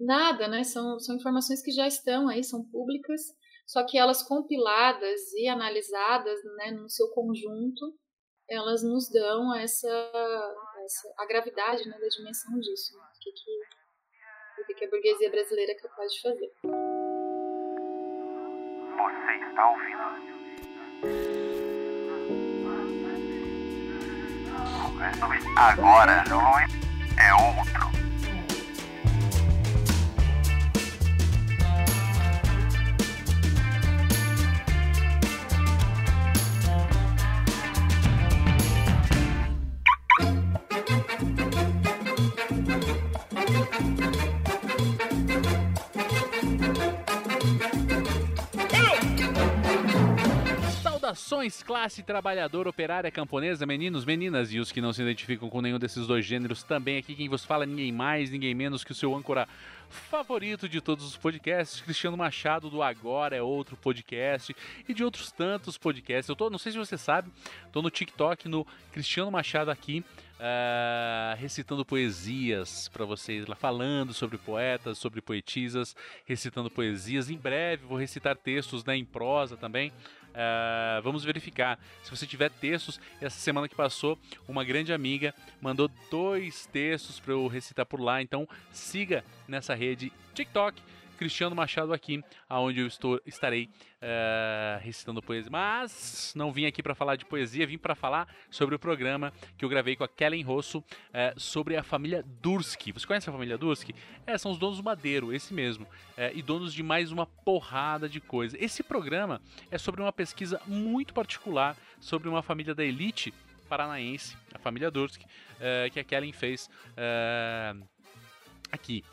Nada, né? São, são informações que já estão aí, são públicas, só que elas compiladas e analisadas né, no seu conjunto, elas nos dão essa, essa a gravidade né, da dimensão disso, né? o, que, que, o que, a burguesia brasileira é capaz de fazer. Você está ouvindo? Agora é outro. Saudações, classe trabalhadora, operária, camponesa, meninos, meninas e os que não se identificam com nenhum desses dois gêneros. Também aqui quem vos fala, ninguém mais, ninguém menos que o seu âncora favorito de todos os podcasts, Cristiano Machado do Agora é outro podcast e de outros tantos podcasts. Eu tô, não sei se você sabe, tô no TikTok no Cristiano Machado aqui. Uh, recitando poesias para vocês lá, falando sobre poetas, sobre poetisas, recitando poesias. Em breve vou recitar textos né, em prosa também. Uh, vamos verificar. Se você tiver textos, essa semana que passou, uma grande amiga mandou dois textos para eu recitar por lá. Então siga nessa rede TikTok Cristiano Machado aqui, aonde eu estou, estarei uh, recitando poesia. Mas não vim aqui para falar de poesia, vim para falar sobre o programa que eu gravei com a Kellen Rosso uh, sobre a família Dursky. Você conhece a família Dursky? É, são os donos do Madeiro, esse mesmo. Uh, e donos de mais uma porrada de coisa. Esse programa é sobre uma pesquisa muito particular sobre uma família da elite paranaense, a família Dursky, que a Kellen fez aqui.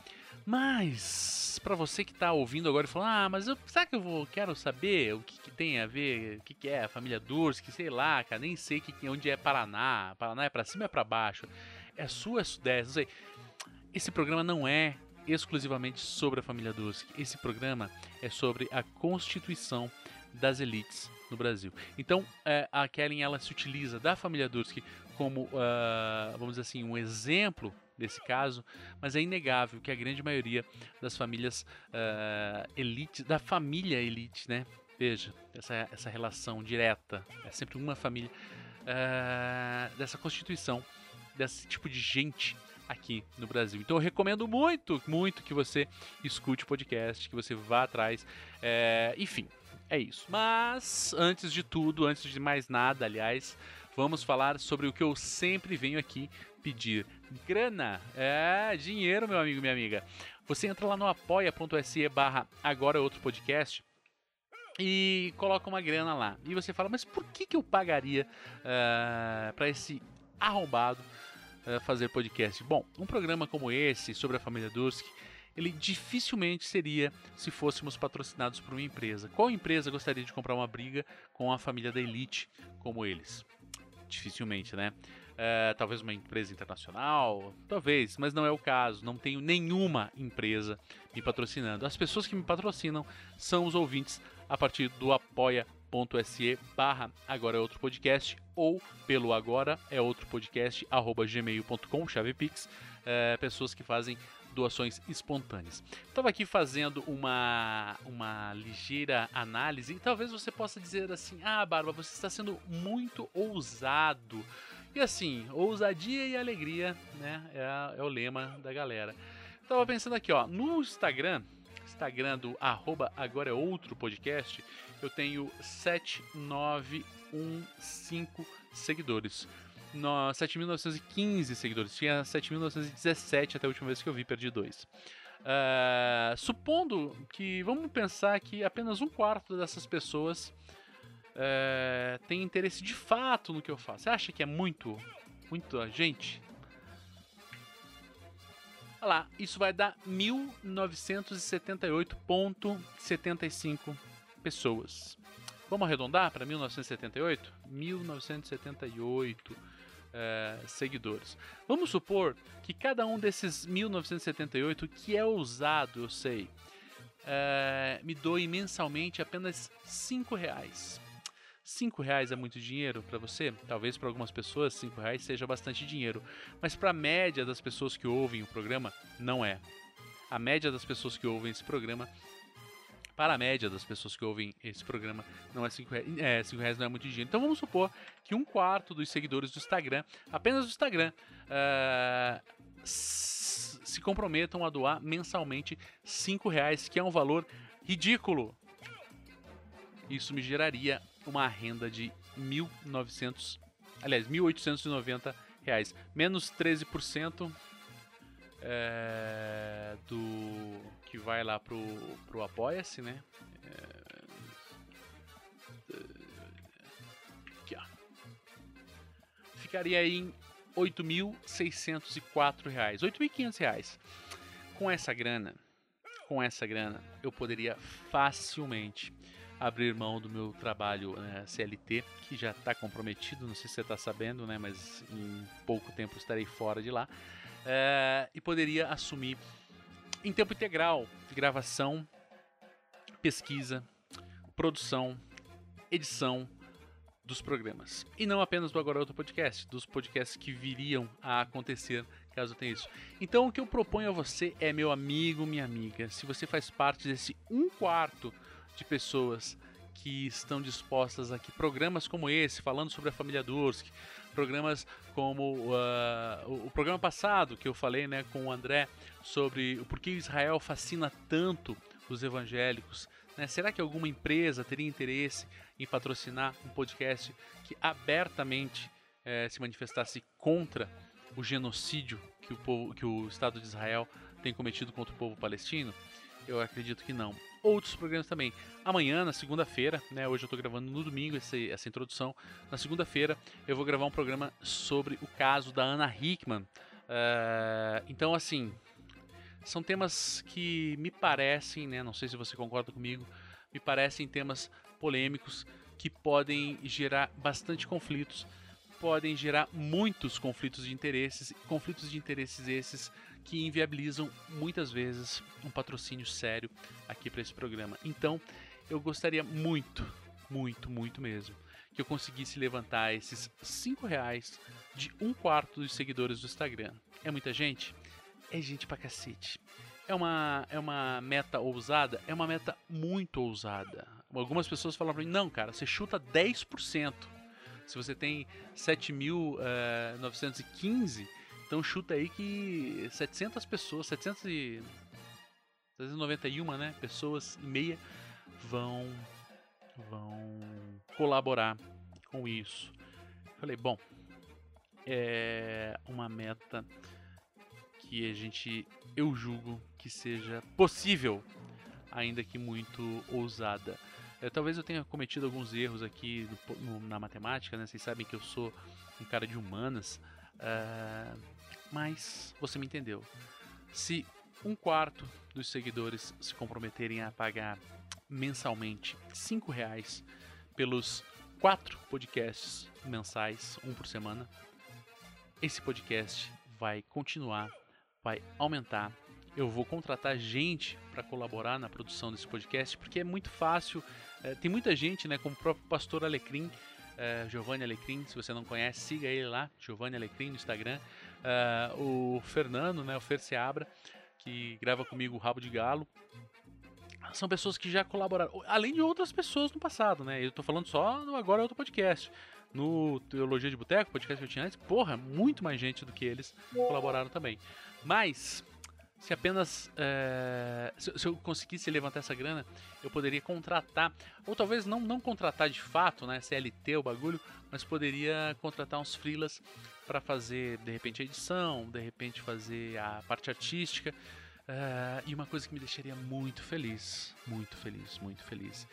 Mas, para você que tá ouvindo agora e falando, ah, mas eu, será que eu vou, quero saber o que, que tem a ver, o que, que é a família Durski, sei lá, cara, nem sei que, onde é Paraná, Paraná é para cima ou é para baixo, é sul, é sudeste, não sei. Esse programa não é exclusivamente sobre a família Durski, esse programa é sobre a constituição das elites no Brasil. Então, é, a Kellen, ela se utiliza da família Durski como, uh, vamos dizer assim, um exemplo desse caso, mas é inegável que a grande maioria das famílias uh, elite, da família elite, né? Veja, essa, essa relação direta, é sempre uma família, uh, dessa constituição, desse tipo de gente aqui no Brasil. Então eu recomendo muito, muito que você escute o podcast, que você vá atrás. É, enfim, é isso. Mas, antes de tudo, antes de mais nada, aliás, vamos falar sobre o que eu sempre venho aqui pedir. Grana, é dinheiro, meu amigo, minha amiga. Você entra lá no apoia.se barra agora é outro podcast e coloca uma grana lá. E você fala, mas por que, que eu pagaria uh, eh, para esse arrombado uh, fazer podcast? Bom, um programa como esse, sobre a família Durski, ele dificilmente seria se fôssemos patrocinados por uma empresa. Qual empresa gostaria de comprar uma briga com a família da elite como eles? Dificilmente, né? É, talvez uma empresa internacional, talvez, mas não é o caso. Não tenho nenhuma empresa me patrocinando. As pessoas que me patrocinam são os ouvintes a partir do apoia.se barra agora é outro podcast ou pelo agora é outro podcast arroba gmail.com chave pix é, pessoas que fazem doações espontâneas. Estava aqui fazendo uma, uma ligeira análise e talvez você possa dizer assim: Ah, Barba, você está sendo muito ousado. E assim, ousadia e alegria né, é, é o lema da galera. Estava pensando aqui, ó, no Instagram, Instagram do arroba agora é outro podcast, eu tenho 7915 seguidores. 7.915 seguidores. Tinha 7.917 até a última vez que eu vi, perdi dois. Uh, supondo que, vamos pensar que apenas um quarto dessas pessoas uh, tem interesse de fato no que eu faço. Você acha que é muito, muita gente? Olha lá, isso vai dar 1978,75 pessoas. Vamos arredondar para 1978? 1978 é, seguidores. Vamos supor que cada um desses 1978, que é ousado, eu sei, é, me doe mensalmente apenas 5 reais. 5 reais é muito dinheiro para você? Talvez para algumas pessoas 5 reais seja bastante dinheiro, mas para a média das pessoas que ouvem o programa, não é. a média das pessoas que ouvem esse programa para a média das pessoas que ouvem esse programa, não é 5 reais, é, cinco reais não é muito dinheiro. Então vamos supor que um quarto dos seguidores do Instagram, apenas do Instagram, uh, se comprometam a doar mensalmente 5 reais, que é um valor ridículo. Isso me geraria uma renda de 1.900, aliás, 1.890 reais, menos 13% é, do que vai lá pro, pro Apoia-se, né? É, aqui, ó. Ficaria em R$ 8.604, R$ 8.500. Com essa grana, com essa grana, eu poderia facilmente abrir mão do meu trabalho né, CLT, que já está comprometido, não sei se você está sabendo, né, mas em pouco tempo estarei fora de lá, é, e poderia assumir em tempo integral gravação, pesquisa, produção, edição dos programas. E não apenas do Agora Outro Podcast, dos podcasts que viriam a acontecer caso tenha isso. Então o que eu proponho a você é, meu amigo, minha amiga, se você faz parte desse um quarto de pessoas que estão dispostas aqui, programas como esse, falando sobre a família Durski, programas como uh, o, programa passado que eu falei né, com o André sobre o porquê Israel fascina tanto os evangélicos. Né? Será que alguma empresa teria interesse em patrocinar um podcast que abertamente eh, se manifestasse contra o genocídio que o, povo, que o Estado de Israel tem cometido contra o povo palestino? Eu acredito que não. Outros programas também. Amanhã, na segunda-feira, né? Hoje eu estou gravando no domingo essa, introdução. Na segunda-feira eu vou gravar um programa sobre o caso da Ana Hickman. Uh, então, assim, são temas que me parecem, né? Não sei se você concorda comigo, me parecem temas polêmicos que podem gerar bastante conflitos podem gerar muitos conflitos de interesses, conflitos de interesses esses que inviabilizam muitas vezes um patrocínio sério aqui para esse programa. Então, eu gostaria muito, muito, muito mesmo que eu conseguisse levantar esses 5 reais de um quarto dos seguidores do Instagram. É muita gente? É gente pra cacete. É uma, é uma meta ousada? É uma meta muito ousada. Algumas pessoas falam pra mim, não, cara, você chuta 10%. Se você tem 7.915, uh, então chuta aí que 700 pessoas, 791 né, pessoas e meia vão, vão colaborar com isso. Falei, bom, é uma meta que a gente, eu julgo que seja possível, ainda que muito ousada. É, talvez eu tenha cometido alguns erros aqui no, no, na matemática, né? Vocês sabem que eu sou um cara de humanas, uh, mas você me entendeu. Se um quarto dos seguidores se comprometerem a pagar mensalmente cinco reais pelos quatro podcasts mensais, um por semana, esse podcast vai continuar, vai aumentar eu vou contratar gente para colaborar na produção desse podcast, porque é muito fácil. É, tem muita gente, né, como o próprio pastor Alecrim, é, Giovanni Alecrim, se você não conhece, siga ele lá, Giovanni Alecrim no Instagram. É, o Fernando, né, o Fer Seabra, que grava comigo o Rabo de Galo. São pessoas que já colaboraram, além de outras pessoas no passado, né? Eu tô falando só no Agora é Outro Podcast. No Teologia de Boteco, podcast que eu tinha antes, porra, muito mais gente do que eles colaboraram também. Mas se apenas é, se, se, eu conseguisse levantar essa grana, eu poderia contratar, ou talvez não, não contratar de fato, né, CLT o bagulho, mas poderia contratar uns freelas para fazer de repente a edição, de repente fazer a parte artística. É, e uma coisa que me deixaria muito feliz, muito feliz, muito feliz,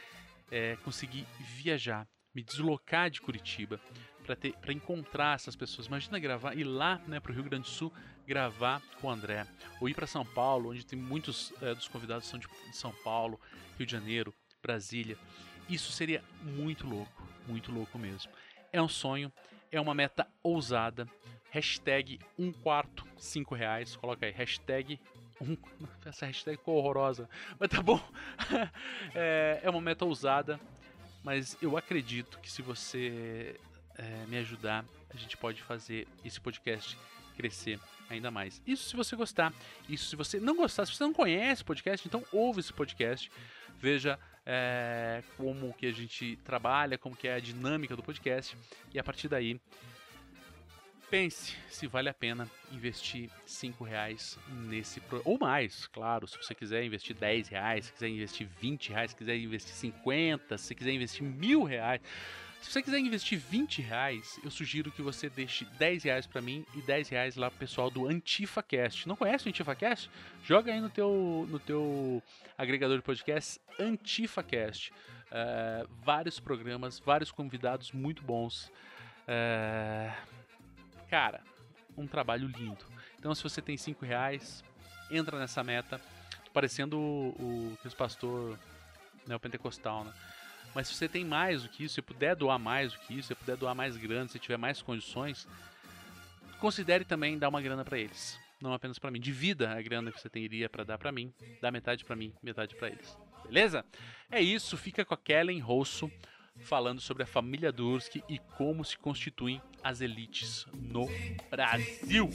é conseguir viajar me deslocar de Curitiba para encontrar essas pessoas. Imagina gravar, ir lá né, para o Rio Grande do Sul gravar com o André, ou ir para São Paulo, onde tem muitos é, dos convidados são de São Paulo, Rio de Janeiro, Brasília. Isso seria muito louco, muito louco mesmo. É um sonho, é uma meta ousada. Hashtag um quarto, cinco reais. Coloca aí, hashtag um, essa hashtag ficou horrorosa, mas tá bom. é, é uma meta ousada mas eu acredito que se você é, me ajudar, a gente pode fazer esse podcast crescer ainda mais. Isso se você gostar. Isso se você não gostar, se você não conhece o podcast, então ouve esse podcast, veja é, como que a gente trabalha, como que é a dinâmica do podcast e a partir daí pense se vale a pena investir 5 reais nesse ou mais, claro, se você quiser investir 10 reais, se quiser investir 20 reais, se quiser investir 50, se quiser investir mil reais se você quiser investir 20 reais, eu sugiro que você deixe 10 reais para mim e 10 reais lá pro pessoal do AntifaCast. Não conhece o AntifaCast? Joga aí no teu, no teu agregador de podcast AntifaCast. Uh, vários programas, vários convidados muito bons. Uh, cara, um trabalho lindo. Então, se você tem 5 reais, entra nessa meta. Tô parecendo o, o, o pastor neopentecostal, né? Mas se você tem mais do que isso, se puder doar mais do que isso, se puder doar mais grana, se tiver mais condições, considere também dar uma grana para eles. Não apenas para mim. Divida a grana que você teria para dar para mim, dá metade para mim, metade para eles. Beleza? É isso, fica com a Kellen Rosso falando sobre a família Dursky e como se constituem as elites no Brasil.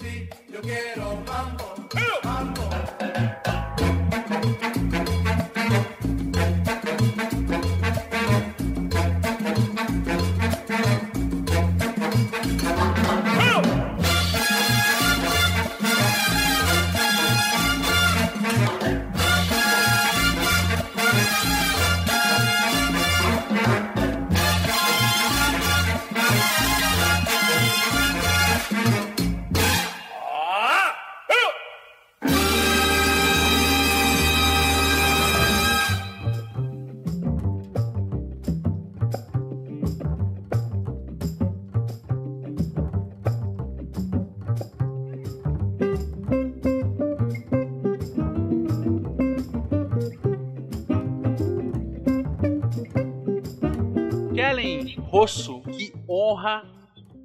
Rosso, que honra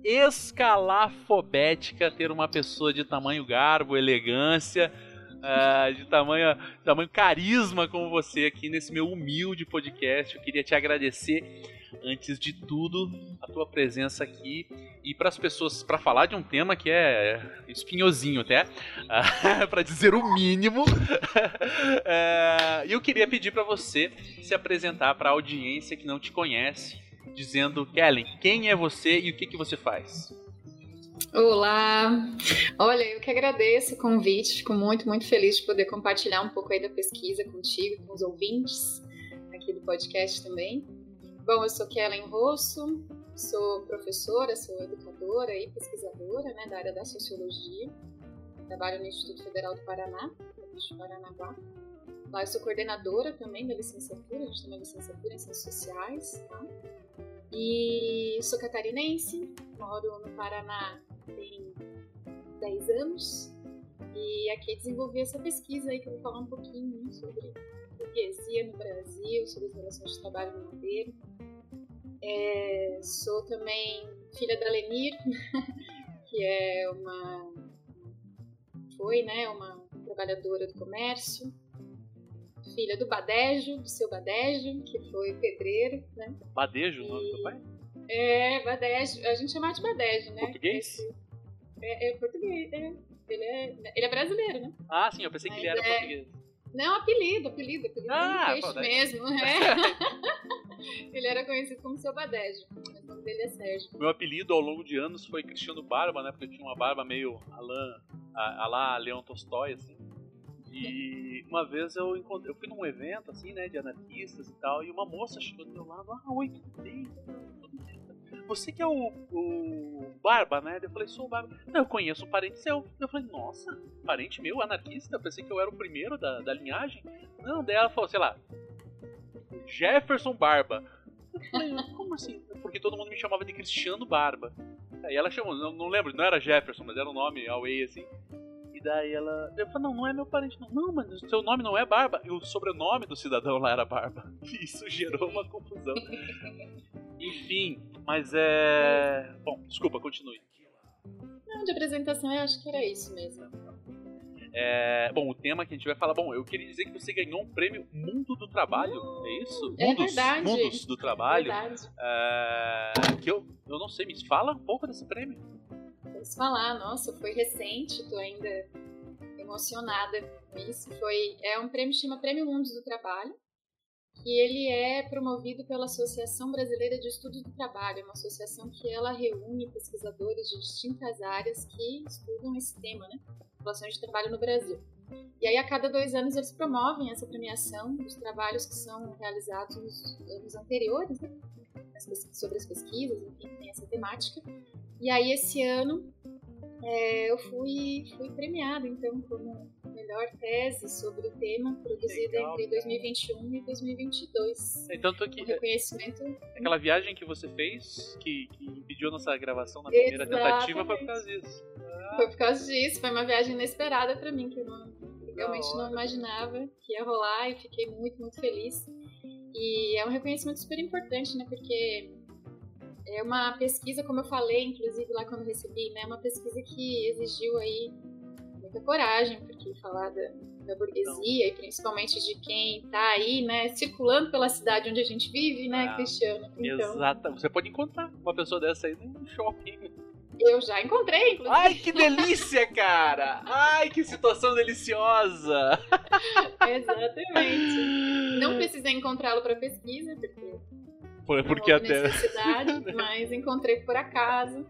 escalafobética ter uma pessoa de tamanho garbo, elegância, uh, de tamanho, tamanho carisma como você aqui nesse meu humilde podcast. Eu queria te agradecer, antes de tudo, a tua presença aqui e para as pessoas, para falar de um tema que é espinhosinho até, uh, para dizer o mínimo. uh, eu queria pedir para você se apresentar para a audiência que não te conhece dizendo: Kellen, quem é você e o que, que você faz? Olá! Olha, eu que agradeço o convite, fico muito, muito feliz de poder compartilhar um pouco aí da pesquisa contigo, com os ouvintes aqui do podcast também. Bom, eu sou Kellen Rosso, sou professora, sou educadora e pesquisadora né, da área da sociologia. Trabalho no Instituto Federal do Paraná, no Paranaguá. Eu sou coordenadora também da licenciatura, a gente tem uma licenciatura em Ciências Sociais, tá? E sou catarinense, moro no Paraná tem 10 anos e aqui desenvolvi essa pesquisa aí que eu vou falar um pouquinho né, sobre burguesia no Brasil, sobre as relações de trabalho no Madeiro. É, sou também filha da Lenir, que é uma foi, né, uma trabalhadora do comércio filha do Badejo, do seu Badejo, que foi pedreiro, né? Badejo, o nome do pai? É, Badejo. A gente chama de Badejo, né? Português? É, é português, é. Ele, é. ele é brasileiro, né? Ah, sim, eu pensei Mas que ele era é... português. Não, apelido, apelido, apelido ah, peixe mesmo. É. ele era conhecido como seu Badejo, mas o nome dele é Sérgio. Meu apelido ao longo de anos foi Cristiano Barba, né? Porque eu tinha uma barba meio Alain, a, a lá Leon Tolstói, assim. E uma vez eu, encontrei, eu fui num evento, assim, né, de anarquistas e tal, e uma moça chegou do meu lado, ah, oi, tudo bem? Você que é o, o Barba, né? Eu falei, sou o Barba. Não, eu conheço um parente seu. Eu falei, nossa, parente meu, anarquista? Eu pensei que eu era o primeiro da, da linhagem. Não, daí ela falou, sei lá, Jefferson Barba. Eu falei, como assim? Porque todo mundo me chamava de Cristiano Barba. Aí ela chamou, não, não lembro, não era Jefferson, mas era um nome away assim daí ela. Eu falei, não, não é meu parente, não. Não, mas o seu nome não é Barba. E o sobrenome do cidadão lá era Barba. Isso gerou uma confusão. Enfim, mas é. Bom, desculpa, continue. Não, de apresentação eu acho que era isso mesmo. É, bom, o tema que a gente vai falar, bom, eu queria dizer que você ganhou um prêmio Mundo do Trabalho, é isso? É Mundos, verdade. Mundos do Trabalho. Verdade. É, que eu, eu não sei, me fala um pouco desse prêmio. Vamos falar, nossa, foi recente, tô ainda emocionada com isso. Foi, é um prêmio que chama Prêmio Mundos do Trabalho, que ele é promovido pela Associação Brasileira de Estudos do Trabalho, é uma associação que ela reúne pesquisadores de distintas áreas que estudam esse tema, né? Relações de trabalho no Brasil. E aí, a cada dois anos, eles promovem essa premiação dos trabalhos que são realizados nos anos anteriores, né? sobre as pesquisas, enfim, tem essa temática. E aí, esse ano, é, eu fui, fui premiada, então, como melhor tese sobre o tema, produzida Legal, entre 2021 e 2022. Então, tô aqui. Um reconhecimento. Aquela viagem que você fez, que, que impediu nossa gravação na primeira tentativa, foi por causa disso. Foi por causa disso, foi uma viagem inesperada para mim, que eu não, realmente não imaginava que ia rolar e fiquei muito, muito feliz. E é um reconhecimento super importante, né? Porque é uma pesquisa, como eu falei, inclusive lá quando recebi, né? Uma pesquisa que exigiu aí muita coragem, porque falar da, da burguesia e principalmente de quem está aí, né, circulando pela cidade onde a gente vive, né, Ah, Cristiano? Então, Exato. Você pode encontrar uma pessoa dessa aí num shopping. eu já encontrei, inclusive. Ai, que delícia, cara! Ai, que situação deliciosa! Exatamente. Não precisei encontrá-lo para pesquisa, porque Por- não Porque houve até. necessidade, mas encontrei por acaso.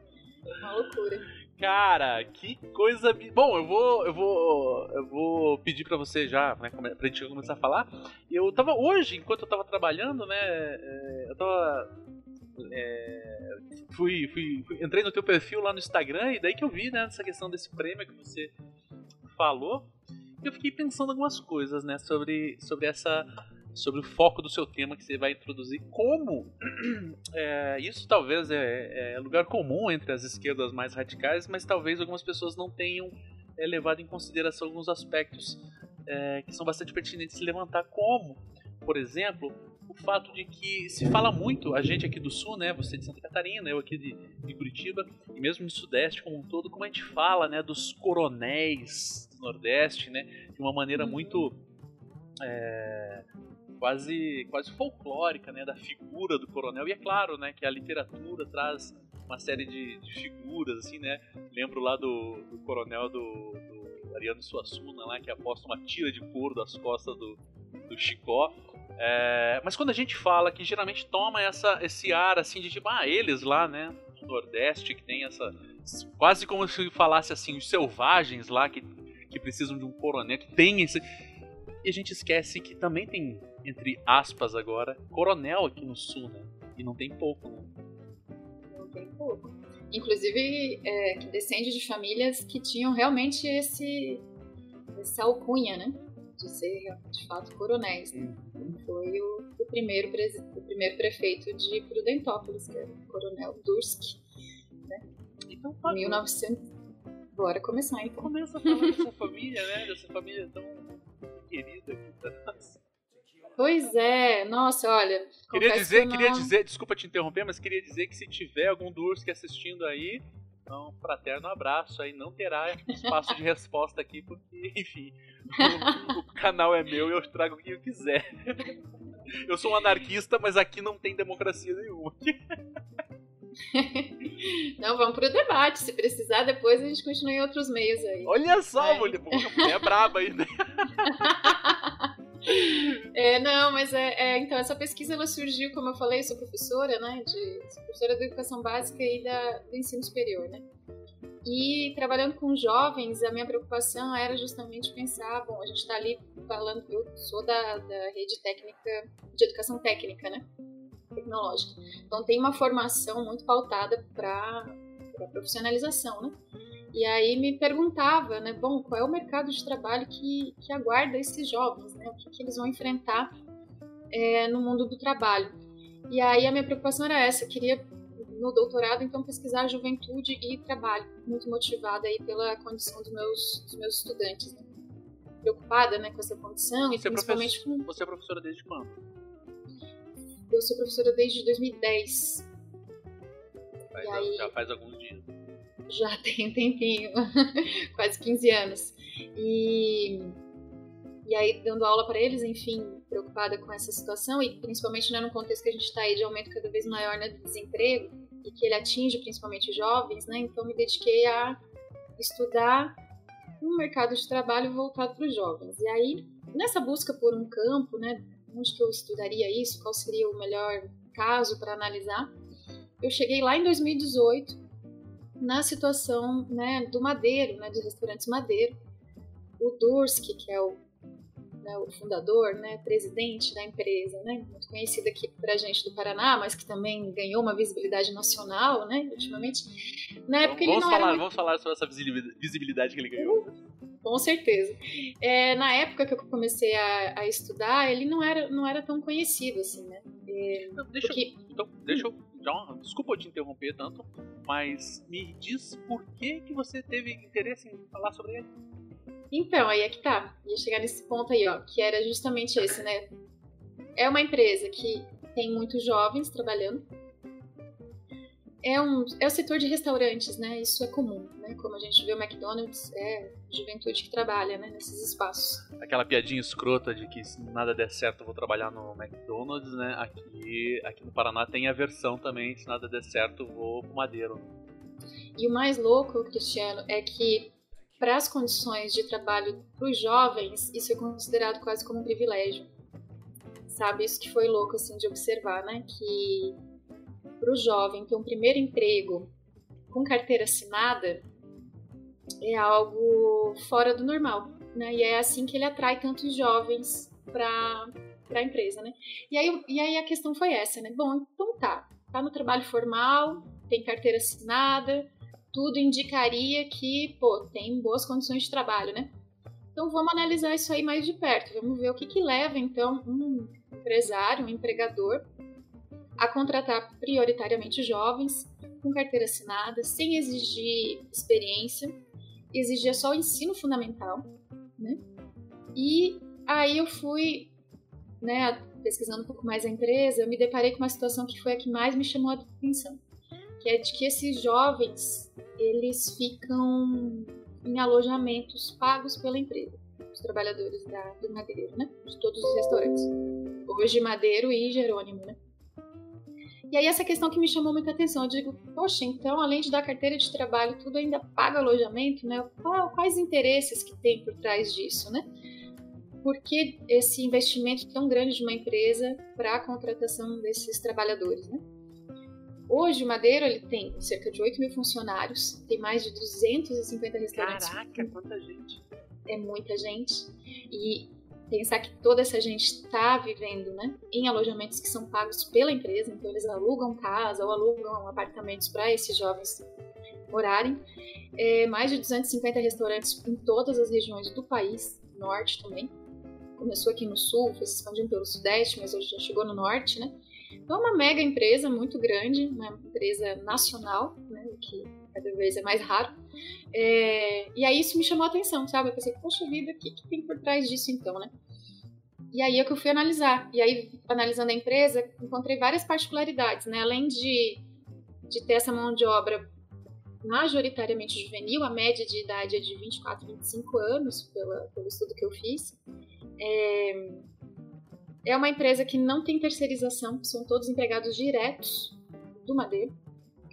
Uma loucura. Cara, que coisa. Bom, eu vou. Eu vou. Eu vou pedir pra você já, né? Pra gente começar a falar. Eu tava. Hoje, enquanto eu tava trabalhando, né? é, eu tava. é, fui, fui, fui- Entrei no teu perfil lá no Instagram e daí que eu vi, né, essa questão desse prêmio que você falou. E eu fiquei pensando algumas coisas, né, sobre, sobre essa. Sobre o foco do seu tema que você vai introduzir. Como é, isso talvez é, é lugar comum entre as esquerdas mais radicais, mas talvez algumas pessoas não tenham é, levado em consideração alguns aspectos é, que são bastante pertinentes de se levantar, como, por exemplo, o fato de que se fala muito, a gente aqui do Sul, né, você de Santa Catarina, eu aqui de, de Curitiba, e mesmo no Sudeste como um todo, como a gente fala, né, dos coronéis do Nordeste, né, de uma maneira muito é, quase quase folclórica, né, da figura do coronel. E é claro, né, que a literatura traz uma série de, de figuras, assim, né. Lembro lá do, do coronel do, do Ariano Suassuna lá que aposta uma tira de couro das costas do, do Chicó. É, mas quando a gente fala que geralmente toma essa, esse ar assim de tipo, ah, eles lá, né, no Nordeste que tem essa quase como se falasse assim, os selvagens lá que, que precisam de um coronel, que tem esse e a gente esquece que também tem, entre aspas agora, coronel aqui no sul, né? E não tem pouco, né? Não tem pouco. Inclusive, é, que descende de famílias que tinham realmente esse, essa alcunha, né? De ser, de fato, coronéis. Né? Foi o, o primeiro, o primeiro prefeito de Prudentópolis, que era o coronel Durski, Então, em fala, 1900. Bora começar, então. começa a falar dessa família, né? Dessa família tão querida aqui pra nós. Pois é, nossa, olha. Queria dizer, que eu queria não- dizer, desculpa te interromper, mas queria dizer que se tiver algum Durski assistindo aí, então, um fraterno abraço aí, não terá espaço de resposta aqui, porque, enfim, o, o canal é meu e eu trago o que eu quiser. Eu sou um anarquista, mas aqui não tem democracia nenhuma. Não, vamos pro debate. Se precisar, depois a gente continua em outros meios aí. Olha só, É. mulher, pô, a mulher é braba ainda. É, não, mas é, é, então essa pesquisa ela surgiu, como eu falei, sou professora, né, de sou professora de educação básica e da, do ensino superior, né? E trabalhando com jovens, a minha preocupação era justamente pensar, bom, a gente está ali falando, eu sou da, da rede técnica, de educação técnica, né? Tecnológica. Então tem uma formação muito pautada para profissionalização, né? E aí me perguntava, né, bom, qual é o mercado de trabalho que, que aguarda esses jovens, né? O que, que eles vão enfrentar é, no mundo do trabalho. E aí a minha preocupação era essa, eu queria no doutorado então pesquisar juventude e trabalho, muito motivada aí pela condição dos meus, dos meus estudantes, né? Preocupada, né, com essa condição e Você é, principalmente com você é professora desde quando? eu sou professora desde 2010. Faz, aí? Já faz alguns dias. Já tem um tempinho, quase 15 anos. E, e aí, dando aula para eles, enfim, preocupada com essa situação, e principalmente né, no contexto que a gente está aí de aumento cada vez maior né, do desemprego, e que ele atinge principalmente jovens, né? Então me dediquei a estudar um mercado de trabalho voltado para os jovens. E aí, nessa busca por um campo, né, onde que eu estudaria isso, qual seria o melhor caso para analisar, eu cheguei lá em 2018 na situação né, do Madeiro, né, dos restaurantes Madeiro. O Durski, que é o né, o fundador, né, presidente da empresa, né, muito conhecida aqui para gente do Paraná, mas que também ganhou uma visibilidade nacional, né, ultimamente. Na época vamos, ele não falar, era vamos falar sobre essa visibilidade que ele ganhou. com certeza. É, na época que eu comecei a, a, estudar, ele não era, não era tão conhecido assim, né? É, então, deixa, porque... eu, então, deixa eu. Desculpa eu te interromper tanto, mas me diz por que, que você teve interesse em falar sobre ele. Então, aí é que tá. Ia chegar nesse ponto aí, ó, que era justamente esse, né? É uma empresa que tem muitos jovens trabalhando. É, um, é o setor de restaurantes, né? Isso é comum, né? Como a gente vê o McDonald's, é juventude que trabalha, né? Nesses espaços. Aquela piadinha escrota de que se nada der certo eu vou trabalhar no McDonald's, né? Aqui, aqui no Paraná tem a versão também, se nada der certo eu vou pro Madeiro. E o mais louco, Cristiano, é que para as condições de trabalho para os jovens, isso é considerado quase como um privilégio. Sabe, isso que foi louco assim de observar, né? Que para o jovem ter um primeiro emprego com carteira assinada é algo fora do normal, né? E é assim que ele atrai tantos jovens para a empresa, né? E aí, e aí a questão foi essa, né? Bom, então tá, tá no trabalho formal, tem carteira assinada, tudo indicaria que, pô, tem boas condições de trabalho, né? Então vamos analisar isso aí mais de perto, vamos ver o que, que leva então um empresário, um empregador a contratar prioritariamente jovens com carteira assinada, sem exigir experiência, exigia só o ensino fundamental, né? E aí eu fui, né, pesquisando um pouco mais a empresa, eu me deparei com uma situação que foi a que mais me chamou a atenção, que é de que esses jovens eles ficam em alojamentos pagos pela empresa, os trabalhadores da, do Madeiro, né? De todos os restaurantes. Hoje Madeiro e Jerônimo, né? E aí essa questão que me chamou muita atenção, eu digo, poxa, então além de dar carteira de trabalho, tudo ainda paga alojamento, né? Quais interesses que tem por trás disso, né? Por que esse investimento tão grande de uma empresa para a contratação desses trabalhadores, né? Hoje o Madeiro ele tem cerca de 8 mil funcionários, tem mais de 250 restaurantes. Caraca, quanta gente! É muita gente. E pensar que toda essa gente está vivendo né, em alojamentos que são pagos pela empresa, então eles alugam casa ou alugam apartamentos para esses jovens morarem. É, mais de 250 restaurantes em todas as regiões do país, norte também. Começou aqui no sul, foi se expandindo pelo sudeste, mas hoje já chegou no norte, né? Então, é uma mega empresa muito grande, uma empresa nacional, né, que cada vez é mais raro. É, e aí isso me chamou a atenção, sabe? Eu pensei, poxa vida, o que, que tem por trás disso então, né? E aí é que eu fui analisar. E aí, analisando a empresa, encontrei várias particularidades, né? Além de, de ter essa mão de obra majoritariamente juvenil, a média de idade é de 24, 25 anos, pela, pelo estudo que eu fiz. É, é uma empresa que não tem terceirização, são todos empregados diretos do Madeiro.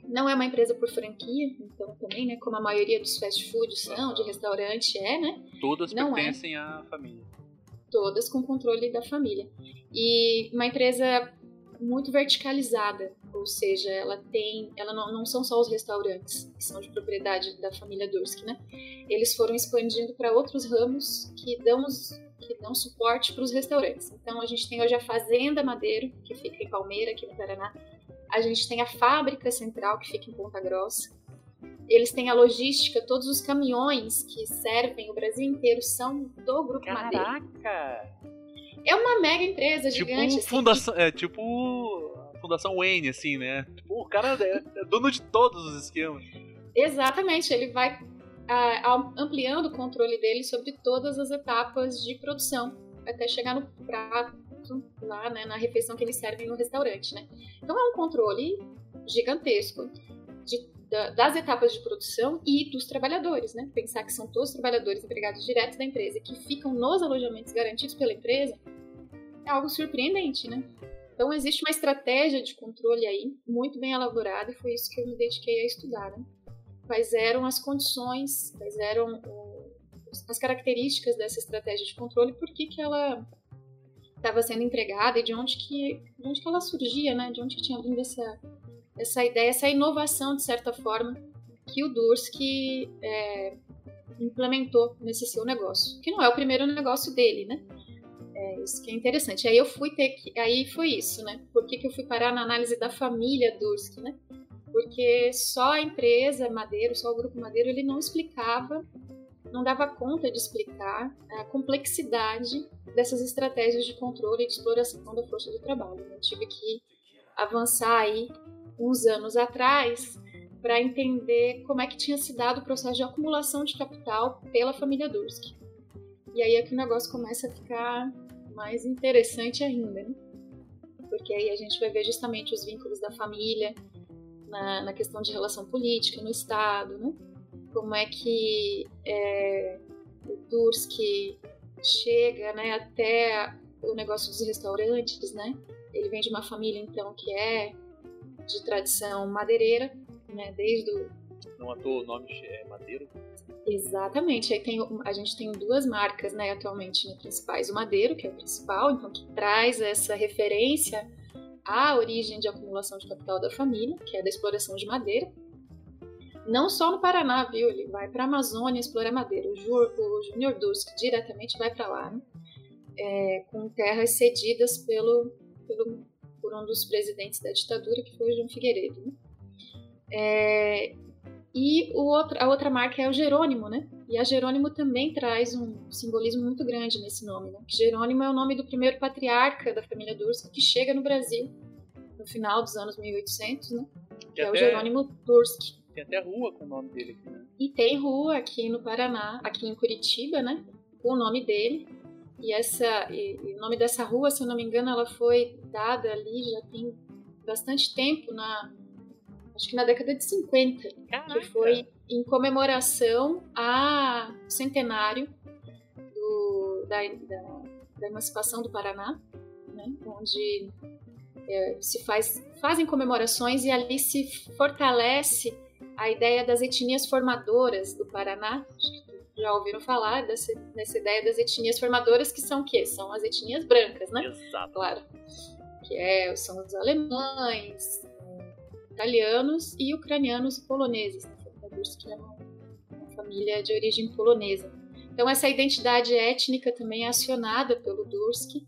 Não é uma empresa por franquia, então também, né, como a maioria dos fast foods são, de restaurante é, né? Todas não é. pertencem é. à família. Todas com controle da família. E uma empresa muito verticalizada, ou seja, ela tem, ela não, não são só os restaurantes que são de propriedade da família Durski, né? Eles foram expandindo para outros ramos que dão os que dão suporte para os restaurantes. Então a gente tem hoje a Fazenda Madeiro, que fica em Palmeira, aqui no Paraná. A gente tem a Fábrica Central, que fica em Ponta Grossa. Eles têm a logística, todos os caminhões que servem o Brasil inteiro são do Grupo Caraca. Madeiro. É uma mega empresa tipo gigante. Assim, fundação, que... É tipo a Fundação Wayne, assim, né? Tipo, o cara é, é dono de todos os esquemas. Exatamente, ele vai ampliando o controle dele sobre todas as etapas de produção, até chegar no prato, lá né, na refeição que eles servem no restaurante. Né? Então é um controle gigantesco de, da, das etapas de produção e dos trabalhadores. Né? Pensar que são todos trabalhadores empregados diretos da empresa que ficam nos alojamentos garantidos pela empresa é algo surpreendente. Né? Então existe uma estratégia de controle aí muito bem elaborada e foi isso que eu me dediquei a estudar. Né? Quais eram as condições, quais eram as características dessa estratégia de controle, por que, que ela estava sendo empregada e de onde que, de onde que ela surgia, né? De onde que tinha vindo essa, essa ideia, essa inovação, de certa forma, que o Dursky é, implementou nesse seu negócio. Que não é o primeiro negócio dele, né? É isso que é interessante. Aí eu fui ter que. Aí foi isso, né? Por que, que eu fui parar na análise da família Dursky, né? Porque só a empresa Madeiro, só o grupo Madeiro, ele não explicava, não dava conta de explicar a complexidade dessas estratégias de controle e de exploração da força de trabalho. Eu tive que avançar aí uns anos atrás para entender como é que tinha se dado o processo de acumulação de capital pela família Dursky. E aí é que o negócio começa a ficar mais interessante ainda, né? Porque aí a gente vai ver justamente os vínculos da família na, na questão de relação política no Estado, né? Como é que é, o Dursky chega né, até o negócio dos restaurantes, né? Ele vem de uma família, então, que é de tradição madeireira, né? Desde o... Não à toa o nome é Madeiro? Exatamente. Aí tem, a gente tem duas marcas, né, atualmente né, principais. O Madeiro, que é o principal, então que traz essa referência à origem de acumulação de capital da família, que é da exploração de madeira. Não só no Paraná, viu? Ele vai para a Amazônia explorar madeira. O, Junior Dusk diretamente vai para lá, né? é, com terras cedidas pelo, pelo, por um dos presidentes da ditadura, que foi o João Figueiredo. Né? É, e outro, a outra marca é o Jerônimo, né? E a Jerônimo também traz um simbolismo muito grande nesse nome, né? Jerônimo é o nome do primeiro patriarca da família Durski que chega no Brasil no final dos anos 1800, né? Que é o Jerônimo Durski. Tem até rua com o nome dele aqui, né? E tem rua aqui no Paraná, aqui em Curitiba, né? Com o nome dele. E, essa, e, e o nome dessa rua, se eu não me engano, ela foi dada ali já tem bastante tempo, na, acho que na década de 50, Caraca. que foi em comemoração ao centenário do, da, da, da, emancipação do Paraná, né? onde é, se faz, fazem comemorações e ali se fortalece a ideia das etnias formadoras do Paraná, já ouviram falar dessa, dessa ideia das etnias formadoras, que são o quê? São as etnias brancas, né? Exato. Claro. Que é, são os alemães, italianos e ucranianos e poloneses. Né? Que é uma, uma família de origem polonesa. Então, essa identidade étnica também é acionada pelo Dursky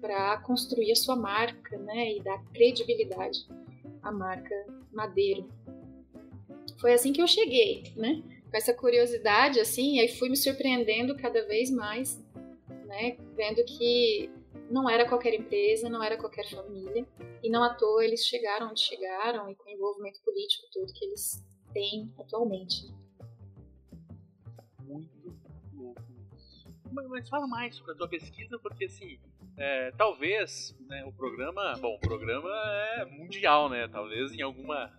para construir a sua marca né, e dar credibilidade à marca Madeiro. Foi assim que eu cheguei, né? com essa curiosidade, assim, e aí fui me surpreendendo cada vez mais, né, vendo que não era qualquer empresa, não era qualquer família, e não à toa eles chegaram onde chegaram e com o envolvimento político todo que eles têm atualmente. Muito louco. Mas, mas fala mais sobre a tua pesquisa, porque assim, é, talvez né, o programa, bom, o programa é mundial, né? Talvez em alguma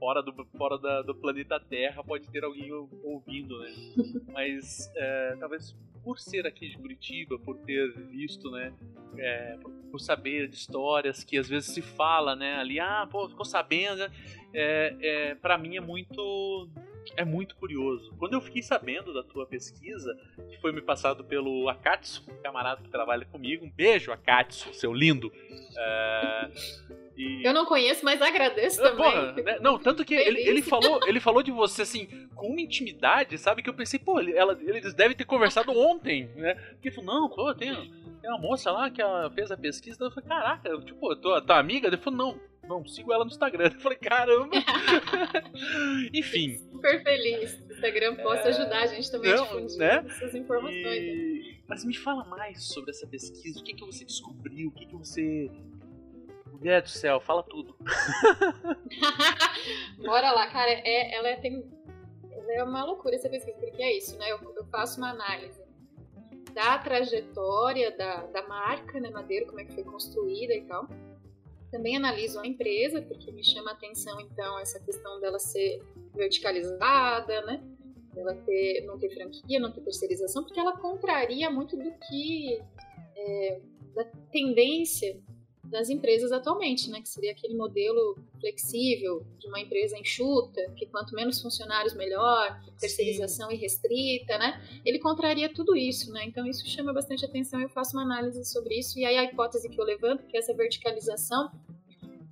fora do, fora da, do planeta Terra pode ter alguém ouvindo, né? Mas é, talvez por ser aqui de Curitiba, por ter visto, né? É, por, por, saber de histórias que às vezes se fala, né? Ali, ah, pô, ficou sabendo. Né? É, é, para mim é muito é muito curioso. Quando eu fiquei sabendo da tua pesquisa, que foi me passado pelo Akatsu, um camarada que trabalha comigo, um beijo, Akatsu, seu lindo. É, e... Eu não conheço, mas agradeço também. Porra, né? Não, tanto que ele, ele, falou, ele falou de você assim, com uma intimidade, sabe? Que eu pensei, pô, ela, eles devem ter conversado ontem, né? Porque ele falou, não, pô, tem, tem uma moça lá que ela fez a pesquisa. Eu falei, caraca, tipo, tua, tua amiga? Ele falou, não, não, sigo ela no Instagram. Eu falei, caramba. Enfim. Super feliz. O Instagram possa é... ajudar a gente também não, a difundir né? essas informações. E... Mas me fala mais sobre essa pesquisa. O que, que você descobriu? O que, que você Mulher do céu, fala tudo. Bora lá, cara. É, ela é, tem, é uma loucura essa pesquisa, porque é isso, né? Eu, eu faço uma análise da trajetória da, da marca, né, Madeira, como é que foi construída e tal. Também analiso a empresa, porque me chama a atenção, então, essa questão dela ser verticalizada, né? Ela ter, não ter franquia, não ter terceirização, porque ela contraria muito do que. É, da tendência das empresas atualmente, né? Que seria aquele modelo flexível de uma empresa enxuta, que quanto menos funcionários melhor, terceirização Sim. irrestrita, né? Ele contraria tudo isso, né? Então isso chama bastante atenção. Eu faço uma análise sobre isso e aí a hipótese que eu levanto que essa verticalização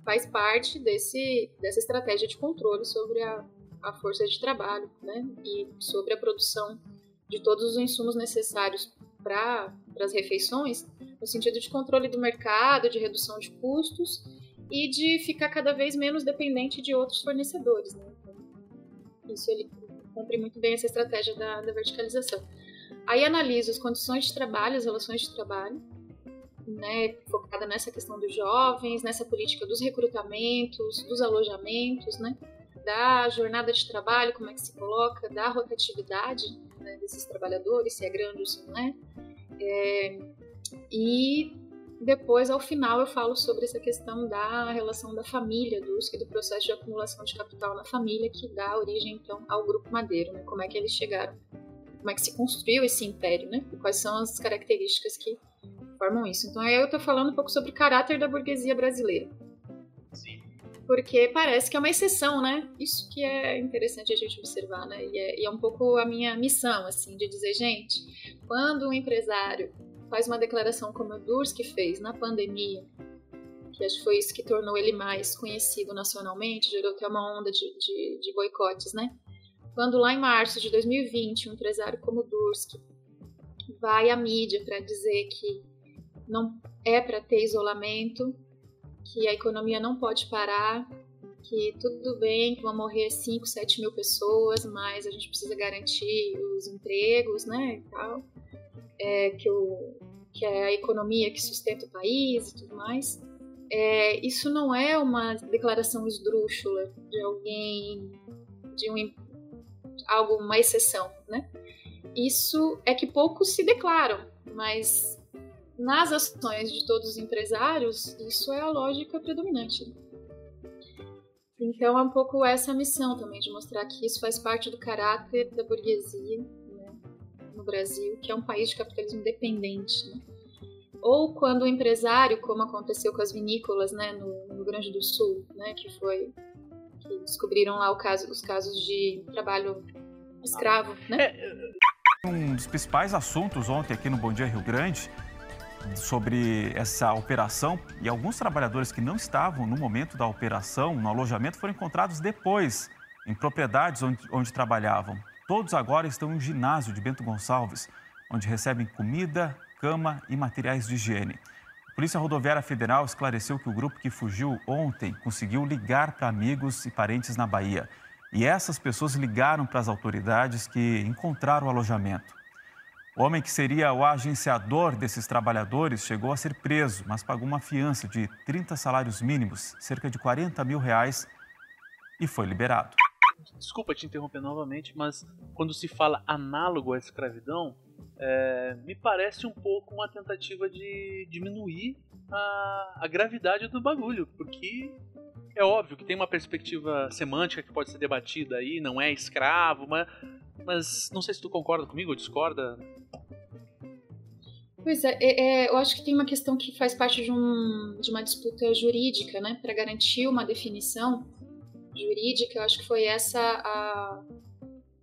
faz parte desse dessa estratégia de controle sobre a, a força de trabalho, né? E sobre a produção de todos os insumos necessários para as refeições no sentido de controle do mercado, de redução de custos e de ficar cada vez menos dependente de outros fornecedores. Né? Isso ele cumpre muito bem essa estratégia da, da verticalização. Aí analiso as condições de trabalho, as relações de trabalho, né, focada nessa questão dos jovens, nessa política dos recrutamentos, dos alojamentos, né, da jornada de trabalho, como é que se coloca, da rotatividade né, desses trabalhadores, se é grande ou se não é, é e depois, ao final, eu falo sobre essa questão da relação da família, do uso e do processo de acumulação de capital na família, que dá origem, então, ao Grupo Madeiro, né? Como é que eles chegaram, como é que se construiu esse império, né? E quais são as características que formam isso. Então, aí eu estou falando um pouco sobre o caráter da burguesia brasileira. Porque parece que é uma exceção, né? Isso que é interessante a gente observar, né? E é, e é um pouco a minha missão, assim, de dizer, gente, quando um empresário faz uma declaração como o Durski fez na pandemia, que acho que foi isso que tornou ele mais conhecido nacionalmente, gerou até uma onda de, de, de boicotes, né? Quando lá em março de 2020, um empresário como Durski vai à mídia para dizer que não é para ter isolamento, que a economia não pode parar, que tudo bem, que vão morrer 5, 7 mil pessoas, mas a gente precisa garantir os empregos, né, e tal é, que, o, que é a economia que sustenta o país e tudo mais, é, isso não é uma declaração esdrúxula de alguém, de um, algo, uma exceção, né? Isso é que poucos se declaram, mas nas ações de todos os empresários, isso é a lógica predominante. Então é um pouco essa a missão também, de mostrar que isso faz parte do caráter da burguesia no Brasil, que é um país de capitalismo dependente. Né? Ou quando o empresário, como aconteceu com as vinícolas né, no, no Rio Grande do Sul, né, que foi que descobriram lá caso, os casos de trabalho escravo. Né? É, um dos principais assuntos ontem aqui no Bom Dia Rio Grande sobre essa operação e alguns trabalhadores que não estavam no momento da operação, no alojamento, foram encontrados depois em propriedades onde, onde trabalhavam. Todos agora estão em ginásio de Bento Gonçalves, onde recebem comida, cama e materiais de higiene. A Polícia Rodoviária Federal esclareceu que o grupo que fugiu ontem conseguiu ligar para amigos e parentes na Bahia. E essas pessoas ligaram para as autoridades que encontraram o alojamento. O homem que seria o agenciador desses trabalhadores chegou a ser preso, mas pagou uma fiança de 30 salários mínimos, cerca de 40 mil reais, e foi liberado. Desculpa te interromper novamente, mas quando se fala análogo à escravidão, é, me parece um pouco uma tentativa de diminuir a, a gravidade do bagulho, porque é óbvio que tem uma perspectiva semântica que pode ser debatida aí, não é escravo, mas, mas não sei se tu concorda comigo ou discorda. Pois é, é, é, eu acho que tem uma questão que faz parte de, um, de uma disputa jurídica, né, para garantir uma definição jurídica, eu acho que foi essa a,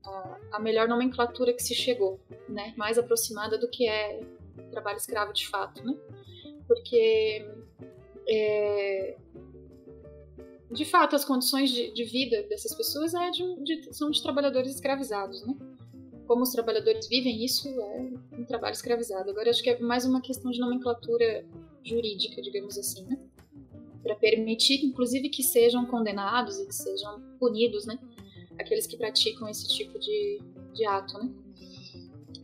a, a, melhor nomenclatura que se chegou, né? Mais aproximada do que é trabalho escravo de fato, né? Porque é, de fato as condições de, de vida dessas pessoas é de, de, são de trabalhadores escravizados, né? Como os trabalhadores vivem isso é um trabalho escravizado. Agora acho que é mais uma questão de nomenclatura jurídica, digamos assim, né? para permitir, inclusive, que sejam condenados e que sejam punidos, né? Aqueles que praticam esse tipo de, de ato, né?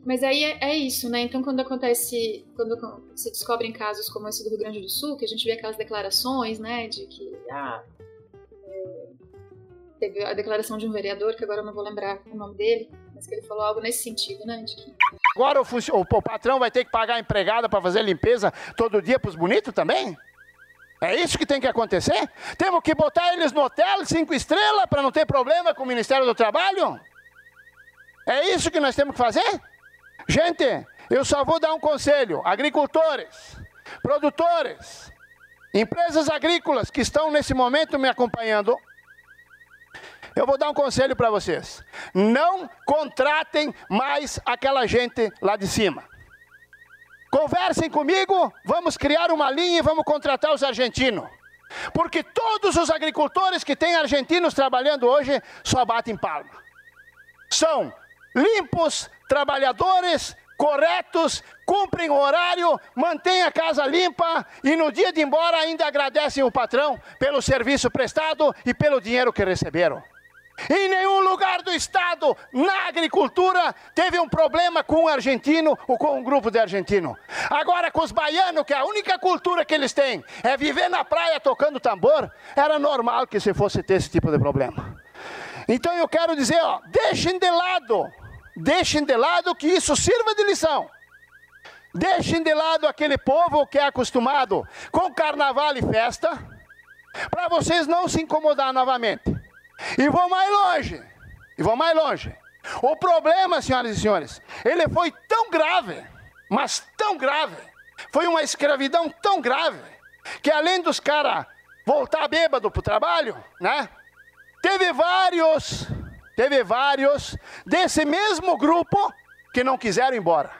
Mas aí é, é, isso, né? Então, quando acontece, quando se descobrem casos como esse do Rio Grande do Sul, que a gente vê aquelas declarações, né, de que, ah, teve a declaração de um vereador, que agora eu não vou lembrar o nome dele, mas que ele falou algo nesse sentido, né, de que... Agora o, o, o patrão vai ter que pagar a empregada para fazer limpeza todo dia para os bonitos também? É isso que tem que acontecer? Temos que botar eles no hotel cinco estrelas para não ter problema com o Ministério do Trabalho? É isso que nós temos que fazer? Gente, eu só vou dar um conselho: agricultores, produtores, empresas agrícolas que estão nesse momento me acompanhando, eu vou dar um conselho para vocês. Não contratem mais aquela gente lá de cima. Conversem comigo, vamos criar uma linha e vamos contratar os argentinos. Porque todos os agricultores que têm argentinos trabalhando hoje só batem palma. São limpos, trabalhadores, corretos, cumprem o horário, mantêm a casa limpa e no dia de ir embora ainda agradecem o patrão pelo serviço prestado e pelo dinheiro que receberam. Em nenhum lugar do estado, na agricultura, teve um problema com um argentino ou com um grupo de argentino. Agora, com os baianos, que a única cultura que eles têm é viver na praia tocando tambor, era normal que se fosse ter esse tipo de problema. Então eu quero dizer, ó, deixem de lado, deixem de lado que isso sirva de lição. Deixem de lado aquele povo que é acostumado com carnaval e festa, para vocês não se incomodar novamente. E vou mais longe. E vou mais longe. O problema, senhoras e senhores, ele foi tão grave, mas tão grave, foi uma escravidão tão grave, que além dos caras voltar bêbado para o trabalho, né? Teve vários, teve vários desse mesmo grupo que não quiseram ir embora.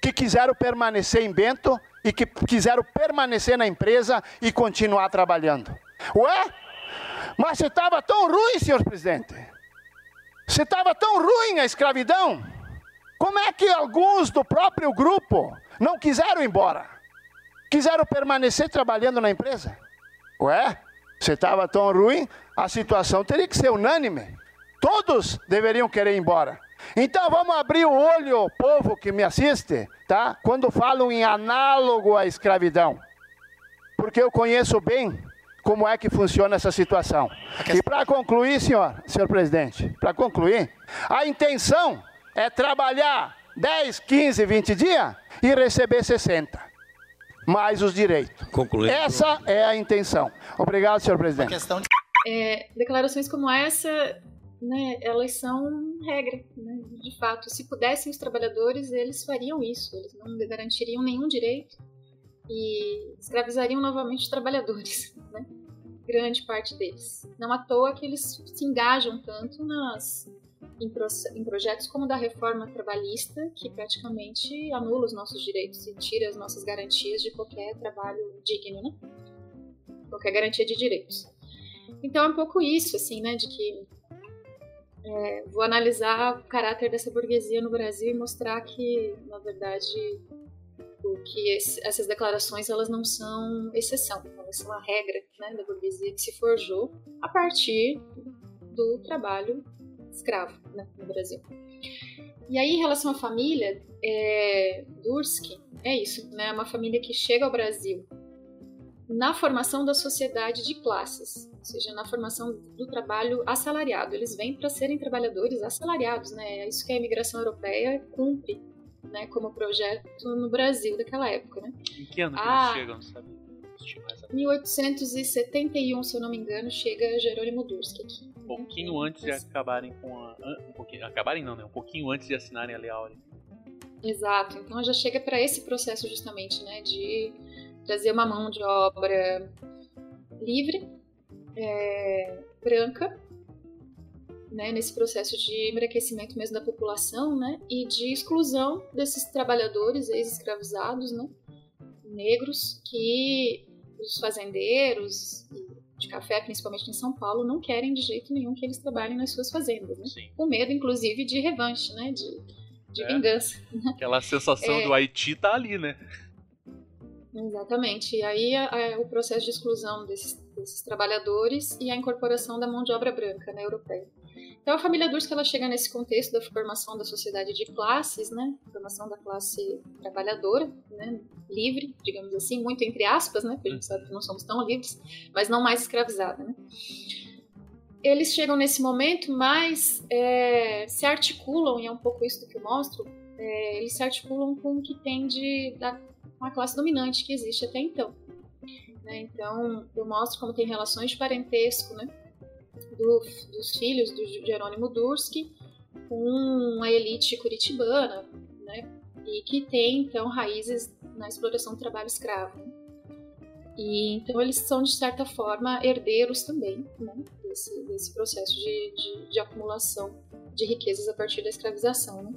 Que quiseram permanecer em Bento e que quiseram permanecer na empresa e continuar trabalhando. Ué? Mas estava tão ruim, senhor presidente, se estava tão ruim a escravidão, como é que alguns do próprio grupo não quiseram ir embora? Quiseram permanecer trabalhando na empresa? Ué, se estava tão ruim, a situação teria que ser unânime. Todos deveriam querer ir embora. Então vamos abrir o olho, povo que me assiste, tá? Quando falam em análogo à escravidão. Porque eu conheço bem como é que funciona essa situação. E para concluir, senhor, senhor presidente, para concluir, a intenção é trabalhar 10, 15, 20 dias e receber 60. Mais os direitos. Concluir. Essa é a intenção. Obrigado, senhor presidente. questão de É, declarações como essa, né, elas são regra, né, de fato. Se pudessem os trabalhadores, eles fariam isso. Eles não garantiriam nenhum direito e escravizariam novamente os trabalhadores, né? grande parte deles. Não à toa que eles se engajam tanto nas, em, pro, em projetos como o da reforma trabalhista, que praticamente anula os nossos direitos e tira as nossas garantias de qualquer trabalho digno, né? qualquer garantia de direitos. Então é um pouco isso, assim, né, de que é, vou analisar o caráter dessa burguesia no Brasil e mostrar que, na verdade, que esse, essas declarações elas não são exceção, elas são a regra né, da burguesia que se forjou a partir do trabalho escravo né, no Brasil. E aí, em relação à família, é, Durski é isso, né, uma família que chega ao Brasil na formação da sociedade de classes, ou seja, na formação do trabalho assalariado. Eles vêm para serem trabalhadores assalariados, né? É isso que a imigração europeia cumpre né, como projeto no Brasil daquela época, né? Em que ano que Ah. eles chegam, sabe? Em 1871, se eu não me engano, chega Jerônimo Durski aqui. Um pouquinho antes de acabarem com a. Um pouquinho, acabarem não, né? Um pouquinho antes de assinarem a Lei Áurea. Exato. Então já chega para esse processo justamente, né, de trazer uma mão de obra livre, é, branca, né, nesse processo de embranquecimento mesmo da população, né, e de exclusão desses trabalhadores ex-escravizados, né, negros, que os fazendeiros de café, principalmente em São Paulo, não querem de jeito nenhum que eles trabalhem nas suas fazendas, né, Sim. com medo, inclusive, de revanche, né, de, de É. vingança. Aquela sensação É. do Haiti tá ali, né? Exatamente. E aí a- a- o processo de exclusão desses, desses trabalhadores e a incorporação da mão de obra branca né, europeia. Então a família Durski ela chega nesse contexto da formação da sociedade de classes, né, formação da classe trabalhadora, né, livre, digamos assim, muito entre aspas, né, porque a gente sabe que não somos tão livres, mas não mais escravizada, né. Eles chegam nesse momento, mas é, se articulam, e é um pouco isso que eu mostro, é, eles se articulam com o que tem de, da com a classe dominante que existe até então. né? Então, eu mostro como tem relações de parentesco né? Do- dos filhos do Jerônimo Durski com a elite curitibana, né? e que tem, então, raízes na exploração do trabalho escravo. E então eles são de certa forma herdeiros também né, desse, desse processo de, de, de acumulação de riquezas a partir da escravização. Né?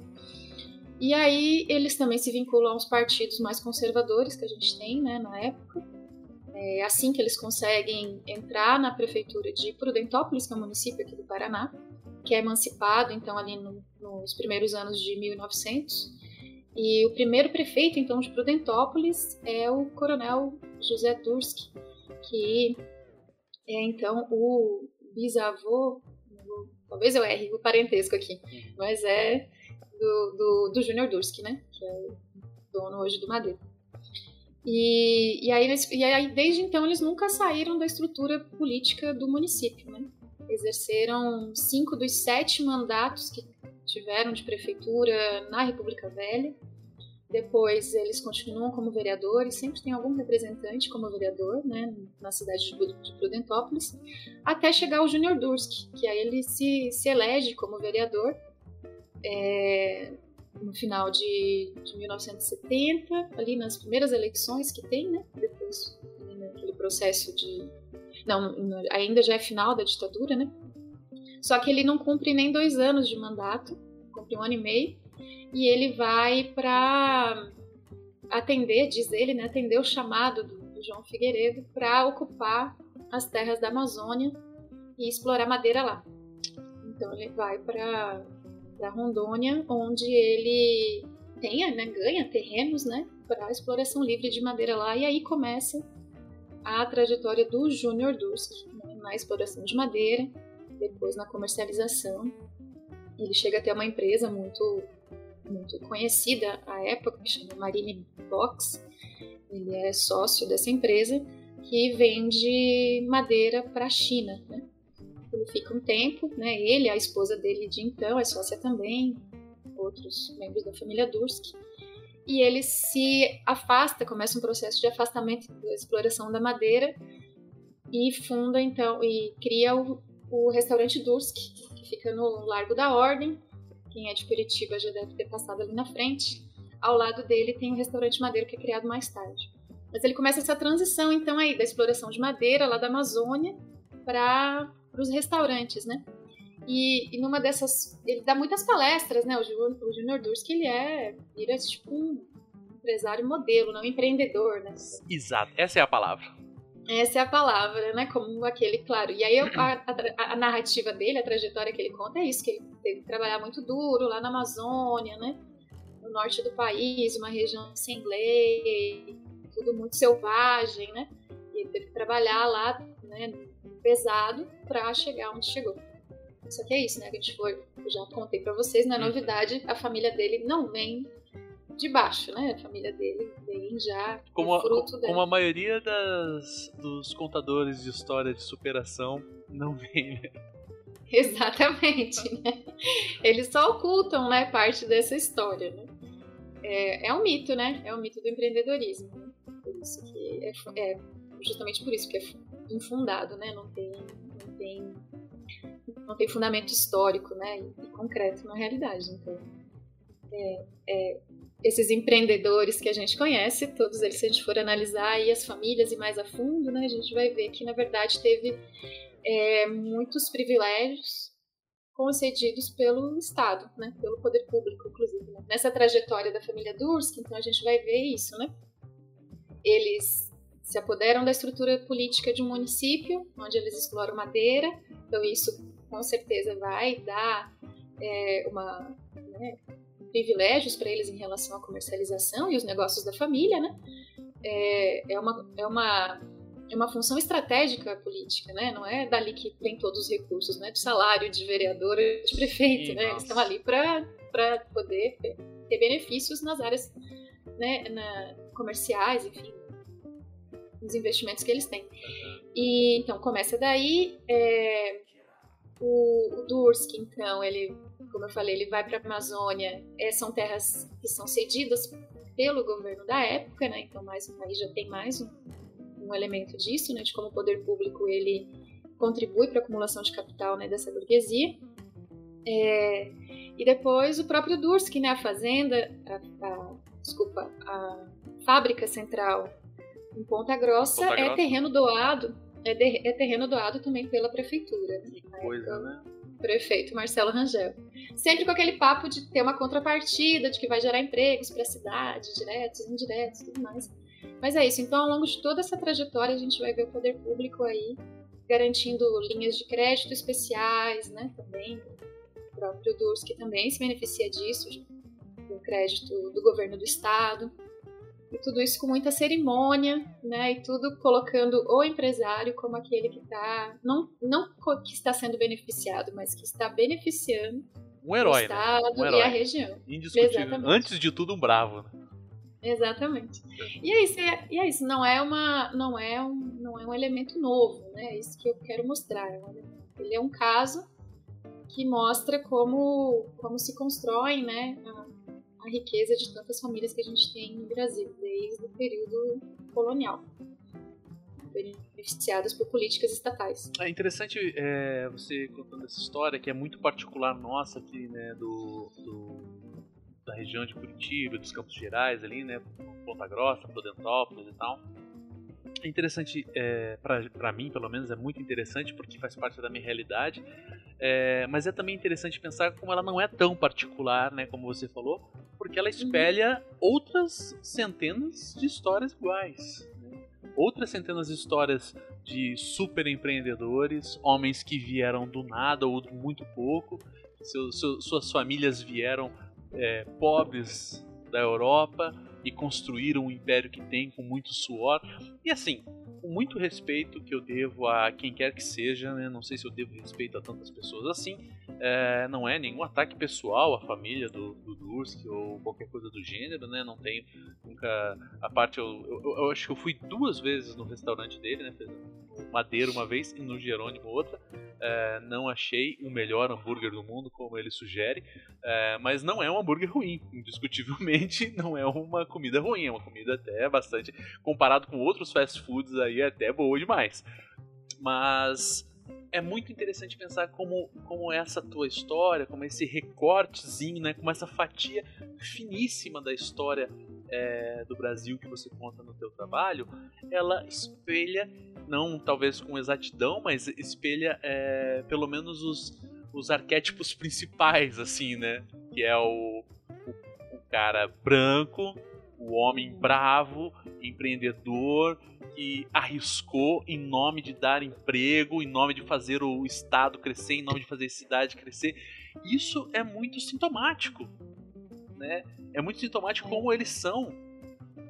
E aí eles também se vinculam aos partidos mais conservadores que a gente tem né, na época. É assim que eles conseguem entrar na prefeitura de Prudentópolis, que é um município aqui do Paraná, que é emancipado então ali no, nos primeiros anos de 1900. E o primeiro prefeito então de Prudentópolis é o Coronel José Durski, que é então o bisavô, talvez eu erre o parentesco aqui, mas é do, do, do Júnior Durski, né? Que é o dono hoje do Madeira. E, e, aí, e aí, desde então, eles nunca saíram da estrutura política do município, né? Exerceram cinco dos sete mandatos que tiveram de prefeitura na República Velha. Depois eles continuam como vereadores, sempre tem algum representante como vereador, né, na cidade de Prudentópolis, até chegar o Júnior Durski, que aí ele se, se elege como vereador é, no final de, de 1970, ali nas primeiras eleições que tem, né? Depois, naquele processo de. Não, ainda já é final da ditadura, né? Só que ele não cumpre nem dois anos de mandato, cumpre um ano e meio, e ele vai para atender, diz ele, né, atender o chamado do, do João Figueiredo para ocupar as terras da Amazônia e explorar madeira lá. Então ele vai para da Rondônia, onde ele tenha, né, ganha terrenos né, para exploração livre de madeira lá, e aí começa a trajetória do Júnior Durski né, na exploração de madeira, depois na comercialização. Ele chega a ter uma empresa muito, muito conhecida à época, que chama Marine Box. Ele é sócio dessa empresa que vende madeira para a China. Né? Ele fica um tempo, né? Ele, a esposa dele de então, é sócia também, outros membros da família Durski. E ele se afasta, começa um processo de afastamento da exploração da madeira e funda então e cria o, o restaurante Durski, que fica no Largo da Ordem. Quem é de Curitiba já deve ter passado ali na frente. Ao lado dele tem o restaurante Madeira que é criado mais tarde. Mas ele começa essa transição então aí da exploração de madeira lá da Amazônia para para os restaurantes, né? E, e, numa dessas, ele dá muitas palestras, né? O, Junior Durski, ele é, vira tipo um empresário modelo, não empreendedor, né? Exato, essa é a palavra. Essa é a palavra, né? Como aquele, claro. E aí a, a, a, narrativa dele, a trajetória que ele conta é isso, que ele teve que trabalhar muito duro lá na Amazônia, né? No norte do país, uma região sem lei, tudo muito selvagem, né? E ele teve que trabalhar lá, né? Pesado para chegar onde chegou. Só que é isso, né? A gente foi, já contei para vocês, na é uhum. novidade, a família dele não vem de baixo, né? A família dele vem já como, é fruto a, como a maioria das, dos contadores de história de superação não vem, né? Exatamente, né? Eles só ocultam, né, parte dessa história, né? É, é um mito, né? É um mito do empreendedorismo. Né? Por isso que é, é justamente por isso que é infundado, né? Não tem, não tem, não tem fundamento histórico, né? E, concreto na realidade. Então, é, é, esses empreendedores que a gente conhece, todos eles, se a gente for analisar aí as famílias e mais a fundo, né? A gente vai ver que na verdade teve é, muitos privilégios concedidos pelo Estado, né? Pelo poder público, inclusive. Né? Nessa trajetória da família Durski, então a gente vai ver isso, né? Eles se apoderam da estrutura política de um município, onde eles exploram madeira, então isso com certeza vai dar é, uma, né, privilégios para eles em relação à comercialização e os negócios da família, né? É, é, uma, é, uma, é uma função estratégica política, né? Não é dali que vem todos os recursos, né? Do salário de vereador de prefeito, Sim, né? Eles estão ali para poder ter benefícios nas áreas né, na, comerciais, enfim, nos investimentos que eles têm. E então começa daí. É, o, o Dursk, então, ele, como eu falei, ele vai para a Amazônia. É, são terras que são cedidas pelo governo da época, né? Então, mais aí já tem mais um, um elemento disso, né? De como o poder público ele contribui para a acumulação de capital né, dessa burguesia. É, e depois o próprio Dursk, né? A fazenda, a, a, desculpa, a fábrica central Em Ponta Grossa, Ponta é Grossa. terreno doado, é, de- é terreno doado também pela prefeitura. Que Na coisa, época, né? Prefeito Marcelo Rangel. Sempre com aquele papo de ter uma contrapartida, de que vai gerar empregos para a cidade, diretos, indiretos, tudo mais. Mas é isso. Então, ao longo de toda essa trajetória, a gente vai ver o poder público aí garantindo linhas de crédito especiais, né? Também o próprio DURS que também se beneficia disso, do crédito do governo do estado. E tudo isso com muita cerimônia, né? E tudo colocando o empresário como aquele que está não não que está sendo beneficiado, mas que está beneficiando Um herói, o né? estado Um e herói. a região. Indiscutível. Exatamente. Antes de tudo, um bravo. Né? Exatamente. E é isso, é, e é isso. Não é uma, não é um, não é um elemento novo, né? É isso que eu quero mostrar. Um Ele é um caso que mostra como, como se constrói, né, a, a riqueza de tantas famílias que a gente tem no Brasil desde o período colonial, beneficiadas por políticas estatais. É interessante é, você contando essa história que é muito particular nossa aqui, né, do, do- da região de Curitiba, dos Campos Gerais ali, né, Ponta Grossa, Prudentópolis e tal. É interessante, é, para mim pelo menos, é muito interessante porque faz parte da minha realidade, é, mas é também interessante pensar como ela não é tão particular, né, como você falou, porque ela espelha outras centenas de histórias iguais. né? Outras centenas de histórias de super empreendedores, homens que vieram do nada ou do muito pouco, seu- seu- suas famílias vieram é, pobres da Europa e construíram o império que tem com muito suor. E assim, com muito respeito que eu devo a quem quer que seja, né? não sei se eu devo respeito a tantas pessoas assim, é, não é nenhum ataque pessoal à família do, do ou qualquer coisa do gênero, né? Não tenho nunca. A parte, eu, eu, eu acho que eu fui duas vezes no restaurante dele, né? No Madeira uma vez e no Jerônimo outra. É, não achei o melhor hambúrguer do mundo, como ele sugere, é, mas não é um hambúrguer ruim. Indiscutivelmente, não é uma comida ruim, é uma comida até bastante. Comparado com outros fast foods aí, é até boa demais. Mas é muito interessante pensar como, como essa tua história, como esse recortezinho, né, como essa fatia finíssima da história é, do Brasil que você conta no teu trabalho, ela espelha, não talvez com exatidão, mas espelha é, pelo menos os, os arquétipos principais, assim, né? Que é o, o, o cara branco, o homem bravo, empreendedor, que arriscou em nome de dar emprego, em nome de fazer o estado crescer, em nome de fazer a cidade crescer. Isso é muito sintomático, né? É muito sintomático como eles são.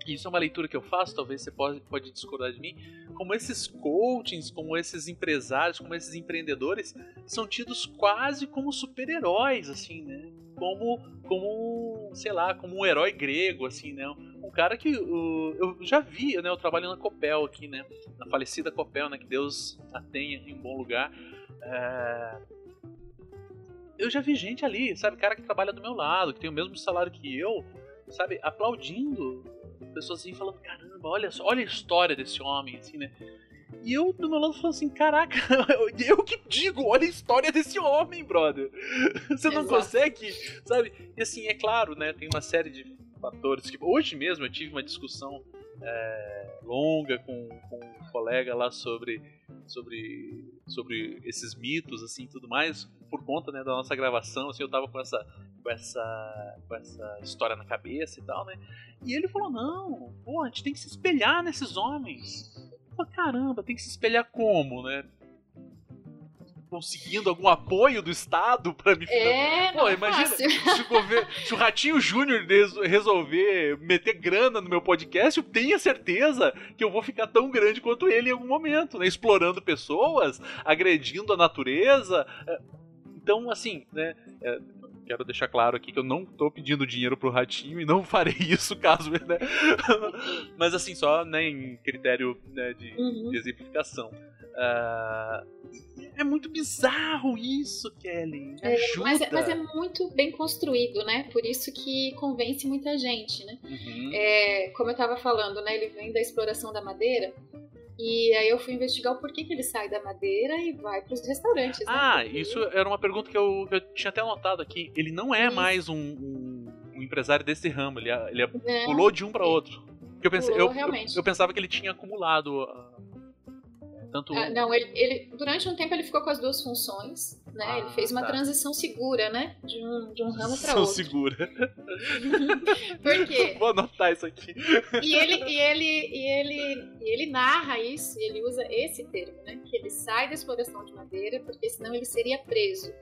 Isso é uma leitura que eu faço, talvez você pode, pode discordar de mim. Como esses coachings, como esses empresários, como esses empreendedores são tidos quase como super-heróis, assim, né? Como, como, sei lá, como um herói grego, assim, né? Um cara que uh, eu já vi, né? Eu trabalho na Copel aqui, né? Na falecida Copel, né? Que Deus a tenha em bom lugar. É, Eu já vi gente ali, sabe? Cara que trabalha do meu lado, que tem o mesmo salário que eu, sabe? Aplaudindo. Pessoas assim falando, caramba, olha olha a história desse homem, assim, né? E eu do meu lado falando assim, caraca, eu, eu que digo, olha a história desse homem, brother. Você não Exato. consegue, sabe? E assim, é claro, né? Tem uma série de fatores que. Hoje mesmo eu tive uma discussão é, longa com, com um colega lá sobre, sobre, sobre esses mitos, assim, tudo mais, por conta né, da nossa gravação, assim, eu tava com essa, com essa, com essa história na cabeça e tal, né? E ele falou, não, pô, a gente tem que se espelhar nesses homens. Eu falei, caramba, tem que se espelhar como, né? Conseguindo algum apoio do Estado pra me É, Pô, não é imagina fácil. se o, governo- se o Ratinho Júnior reso- resolver meter grana no meu podcast, eu tenho certeza que eu vou ficar tão grande quanto ele em algum momento, né? Explorando pessoas, agredindo a natureza. É, Então, assim, né? é, quero deixar claro aqui que eu não tô pedindo dinheiro pro Ratinho e não farei isso caso, né? Mas assim, só né, em critério né, de, Uhum. de exemplificação. Ah, é muito bizarro isso, Kelly. Me ajuda. Mas, é- mas é muito bem construído, né? Por isso que convence muita gente, né? Uhum. É, como eu tava falando, né? Ele vem da exploração da madeira. E aí eu fui investigar o porquê que ele sai da madeira e vai pros restaurantes. né? Ah, Porque- isso era uma pergunta que eu, que eu tinha até anotado aqui. Ele não é Isso. mais um, um- um empresário desse ramo, ele, ele pulou de um para outro. Eu, pensei, Pulou, eu, eu, eu pensava que ele tinha acumulado. Tanto. Ah, não, ele, ele- durante um tempo ele ficou com as duas funções, né? Ah, ele fez uma tá. transição segura, né? De um, de um ramo para outro. segura. Por quê? Vou anotar isso aqui. E ele, e ele, e ele, e ele narra isso, e ele usa esse termo, né? Que ele sai da exploração de madeira, porque senão ele seria preso.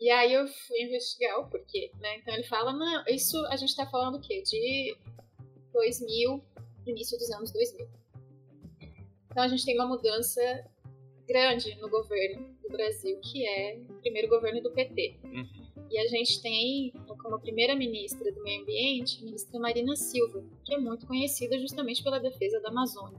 E aí eu fui investigar o porquê, né? Então ele fala, não, isso a gente tá falando o quê? De 2000, início dos anos 2000. Então a gente tem uma mudança grande no governo do Brasil, que é o primeiro governo do PT. Uhum. E a gente tem como primeira-ministra do Meio Ambiente a ministra Marina Silva, que é muito conhecida justamente pela defesa da Amazônia.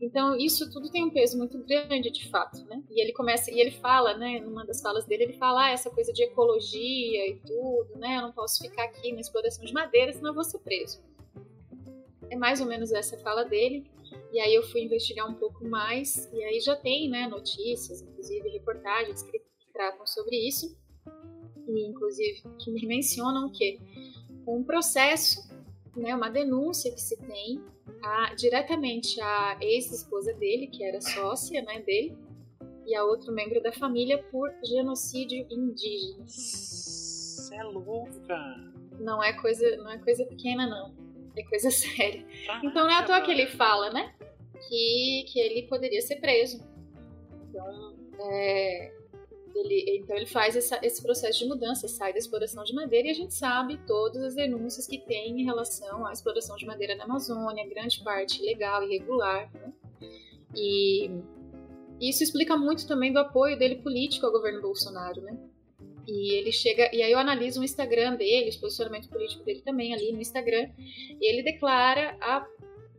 Então, isso tudo tem um peso muito grande, de fato, né? E ele começa, e ele fala, né, numa das falas dele, ele fala ah, essa coisa de ecologia e tudo, né? Eu não posso ficar aqui na exploração de madeira, senão eu vou ser preso. É mais ou menos essa fala dele. E aí eu fui investigar um pouco mais, e aí já tem, né, notícias, inclusive reportagens que tratam sobre isso e inclusive que me mencionam que um processo, né, uma denúncia que se tem a, diretamente à ex-esposa dele, que era sócia né, dele, e a outro membro da família por genocídio indígena. Você é louca. Não é coisa, não é coisa pequena não, é coisa séria. Então não é à toa que ele fala, né, que, que ele poderia ser preso. Então, é, ele, então ele faz essa- esse processo de mudança, sai da exploração de madeira e a gente sabe todas as denúncias que tem em relação à exploração de madeira na Amazônia, grande parte ilegal, irregular. Né? E isso explica muito também do apoio dele político ao governo Bolsonaro, né? E ele chega, e aí eu analiso o Instagram dele, o posicionamento político dele também ali no Instagram, e ele declara a-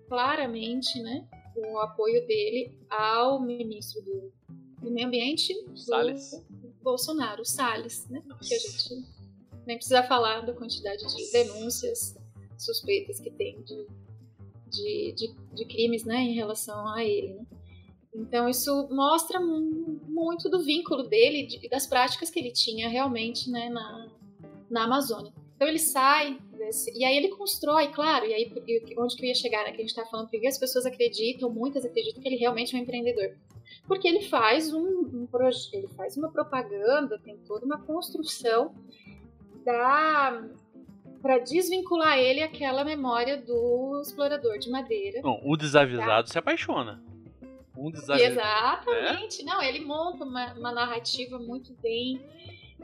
claramente, né, o apoio dele ao ministro do, do Meio Ambiente, do Salles. Bolsonaro, o Salles, né? Que a gente nem precisa falar da quantidade de denúncias suspeitas que tem de, de, de, de crimes, né, em relação a ele, né? Então isso mostra mu- muito do vínculo dele e das práticas que ele tinha realmente, né, na, na Amazônia. Então ele sai desse, e aí ele constrói, claro, e aí onde que eu ia chegar, né, que a gente está falando, porque as pessoas acreditam, muitas acreditam que ele realmente é um empreendedor. Porque ele faz um, um projeto, ele faz uma propaganda, tem toda uma construção da para desvincular ele àquela memória do explorador de madeira. Não, o desavisado se apaixona. Um desavisado. Exatamente. Não, ele monta uma, uma narrativa muito bem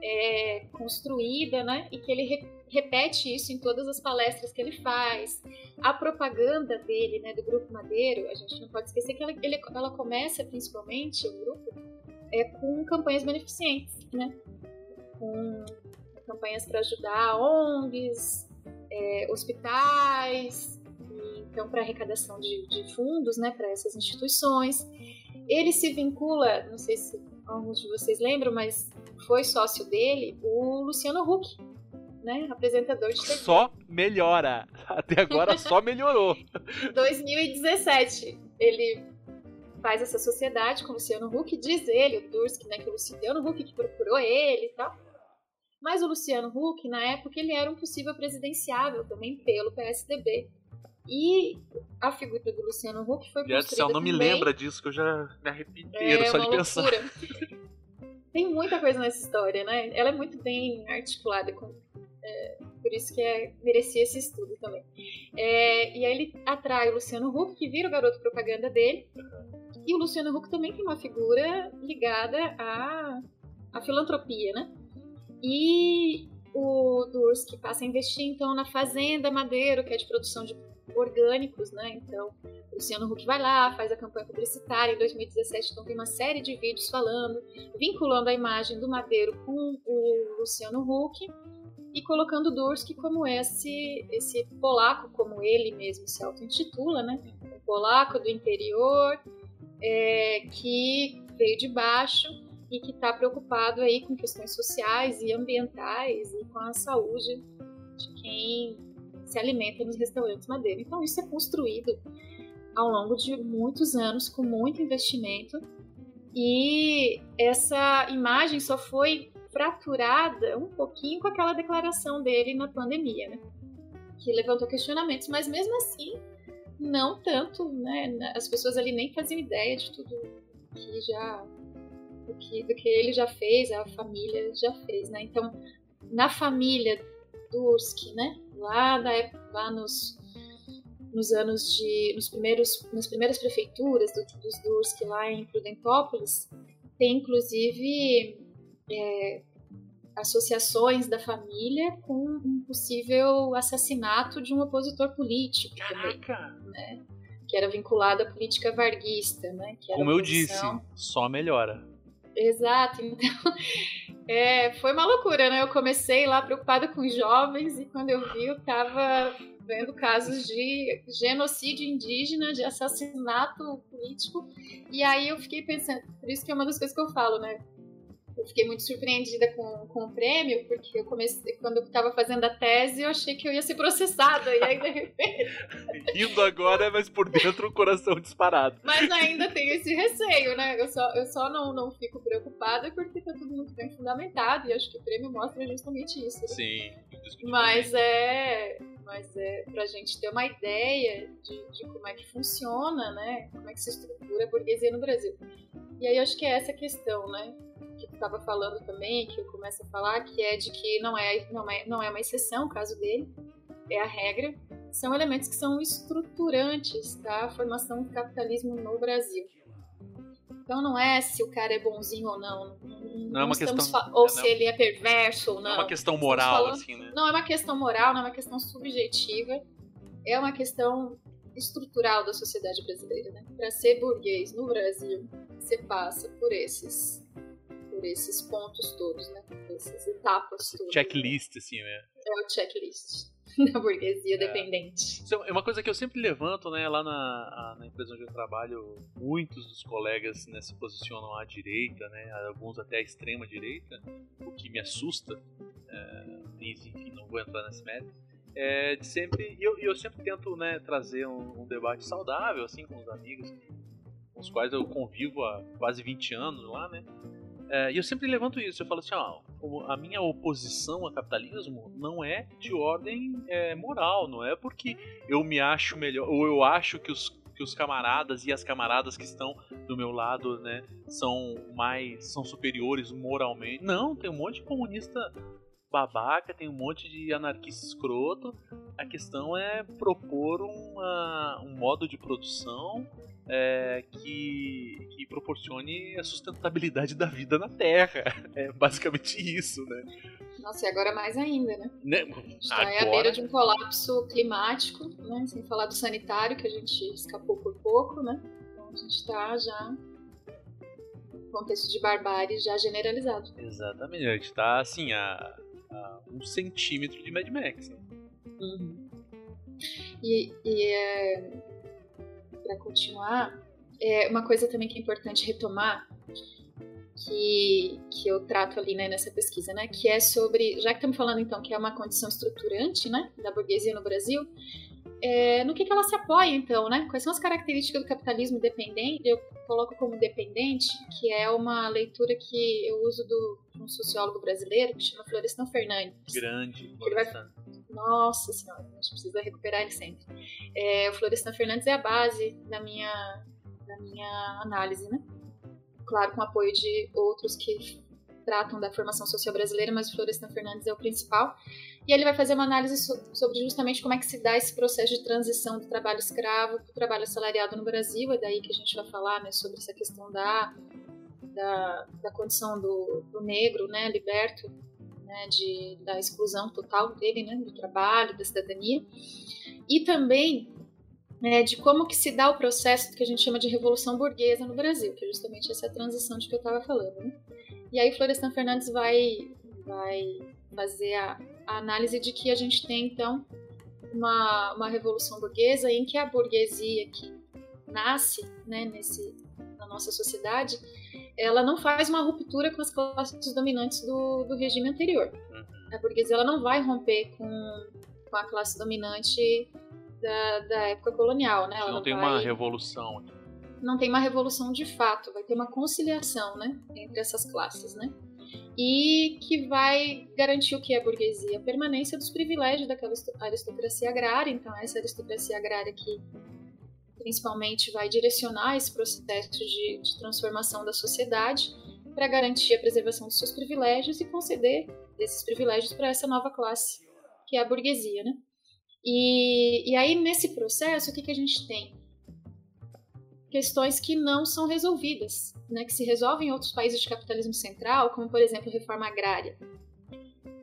é, construída, né? E que ele re- repete isso em todas as palestras que ele faz. A propaganda dele, né, do Grupo Madeiro, a gente não pode esquecer que ela, ele- ela começa principalmente, o grupo, é, com campanhas beneficentes, né? Com campanhas para ajudar ONGs, é, hospitais, então para arrecadação de, de fundos, né, para essas instituições. Ele se vincula, não sei se alguns de vocês lembram, mas foi sócio dele o Luciano Huck, né, apresentador de TV. Só melhora. Até agora só melhorou. 2017, ele faz essa sociedade com o Luciano Huck, diz ele, o Durski, né, que o Luciano Huck que procurou ele e tal. Mas o Luciano Huck, na época, ele era um possível presidenciável também pelo PSDB. E a figura do Luciano Huck foi do céu, construída não me também- lembra disso, que eu já me arrepio inteiro é só de pensar. loucura. Tem muita coisa nessa história, né? Ela é muito bem articulada, com- é, por isso que é, merecia esse estudo também. É, e aí ele atrai o Luciano Huck, que vira o garoto propaganda dele. E o Luciano Huck também tem uma figura ligada à, à filantropia, né? E o Durski passa a investir então na Fazenda Madeiro, que é de produção de orgânicos, né? Então, o Luciano Huck vai lá, faz a campanha publicitária em 2017, então tem uma série de vídeos falando, vinculando a imagem do Madeiro com o Luciano Huck e colocando Durski como esse esse polaco, como ele mesmo se auto-intitula, né? Um polaco do interior é, que veio de baixo e que está preocupado aí com questões sociais e ambientais e com a saúde de quem se alimenta nos restaurantes Madeira. Então isso é construído ao longo de muitos anos com muito investimento e essa imagem só foi fraturada um pouquinho com aquela declaração dele na pandemia, né? que levantou questionamentos, mas mesmo assim, não tanto, né? As pessoas ali nem faziam ideia de tudo que já do que, do que ele já fez, a família já fez, né? Então, na família Durski, né? Lá, da época, lá nos, nos anos de. Nos primeiros, nas primeiras prefeituras do, dos Durski lá em Prudentópolis, tem inclusive é, associações da família com um possível assassinato de um opositor político. Caraca! Também, né? Que era vinculado à política varguista, né? Como eu disse, só melhora. Exato, então é, foi uma loucura, né? Eu comecei lá preocupada com jovens e quando eu vi, eu tava vendo casos de genocídio indígena, de assassinato político, e aí eu fiquei pensando, por isso que é uma das coisas que eu falo, né? Eu fiquei muito surpreendida com, com o prêmio, porque eu comecei, quando eu estava fazendo a tese, eu achei que eu ia ser processada, e aí de repente. Rindo agora, mas por dentro o coração disparado. Mas ainda tenho esse receio, né? Eu só, eu só não, não fico preocupada porque está tudo muito bem fundamentado, e acho que o prêmio mostra justamente isso. Né? Sim, mas é. Mas é pra gente ter uma ideia de, de como é que funciona, né? Como é que se estrutura a burguesia no Brasil. E aí acho que é essa questão, né? Estava falando também, que eu começo a falar, que é de que não é, não é, não é uma exceção o caso dele, é a regra, são elementos que são estruturantes da formação do capitalismo no Brasil. Então não é se o cara é bonzinho ou não. Não, não é uma questão. Ou é, se ele é perverso ou não. Não é uma questão moral, falando, assim, né? Não é uma questão moral, não é uma questão subjetiva. É uma questão estrutural da sociedade brasileira, né? Para ser burguês no Brasil, você passa por esses por esses pontos todos, né? Por essas etapas todas. Checklist, assim, né? É o checklist da burguesia é. dependente. É uma coisa que eu sempre levanto, né? Lá na, na empresa onde eu trabalho, muitos dos colegas né, se posicionam à direita, né? Alguns até à extrema direita, o que me assusta. É, enfim, não vou entrar nesse mérito. É, de sempre, eu, eu sempre tento né, trazer um, um, debate saudável assim com os amigos com os quais eu convivo há quase 20 anos lá, né? É, e eu sempre levanto isso, eu falo assim, ó, a minha oposição ao capitalismo não é de ordem é, moral, não é porque eu me acho melhor, ou eu acho que os, que os camaradas e as camaradas que estão do meu lado, né, são mais, são superiores moralmente. Não, tem um monte de comunista babaca, tem um monte de anarquista escroto. A questão é propor uma, um modo de produção é, que, que proporcione a sustentabilidade da vida na Terra. É basicamente isso, né? Nossa, e agora mais ainda, né? né? Está agora... à beira de um colapso climático, né? Sem falar do sanitário, que a gente escapou por pouco, né? Então a gente está já contexto de barbárie já generalizado. Exatamente, a gente está assim a, a, um centímetro de Mad Max. Né? Uhum. E, e é, para continuar, é uma coisa também que é importante retomar, que, que eu trato ali né, nessa pesquisa, né, que é sobre, já que estamos falando então que é uma condição estruturante né, da burguesia no Brasil, é, no que, que ela se apoia então, né? Quais são as características do capitalismo dependente? Eu coloco como dependente, que é uma leitura que eu uso do, de um sociólogo brasileiro que chama Florestan Fernandes. Grande, Florestan. Nossa senhora, a gente precisa recuperar ele sempre. É, o Florestan Fernandes é a base da minha, da minha análise, né? Claro, com apoio de outros que tratam da formação social brasileira, mas o Florestan Fernandes é o principal. E ele vai fazer uma análise sobre justamente como é que se dá esse processo de transição do trabalho escravo para o trabalho assalariado no Brasil. É daí que a gente vai falar né, sobre essa questão da, da, da condição do, do negro né, liberto né, de, da exclusão total dele, né, do trabalho, da cidadania, e também né, de como que se dá o processo que a gente chama de revolução burguesa no Brasil, que é justamente essa transição de que eu estava falando. Né? E aí Florestan Fernandes vai, vai fazer a, a, análise de que a gente tem, então, uma, uma revolução burguesa em que a burguesia que nasce né, nesse, na nossa sociedade, ela não faz uma ruptura com as classes dominantes do, do regime anterior. Uhum. A burguesia ela não vai romper com, com a classe dominante da, da época colonial, né? Ela não tem vai, uma revolução. Não tem uma revolução de fato, vai ter uma conciliação, né, entre essas classes, né? e que vai garantir o que é a burguesia? A permanência dos privilégios daquela aristocracia agrária. Então, essa aristocracia agrária que principalmente vai direcionar esse processo de, de transformação da sociedade para garantir a preservação dos seus privilégios e conceder desses privilégios para essa nova classe, que é a burguesia, né? E, e aí, nesse processo, o que, que a gente tem? Questões que não são resolvidas, né? que se resolvem em outros países de capitalismo central, como, por exemplo, reforma agrária.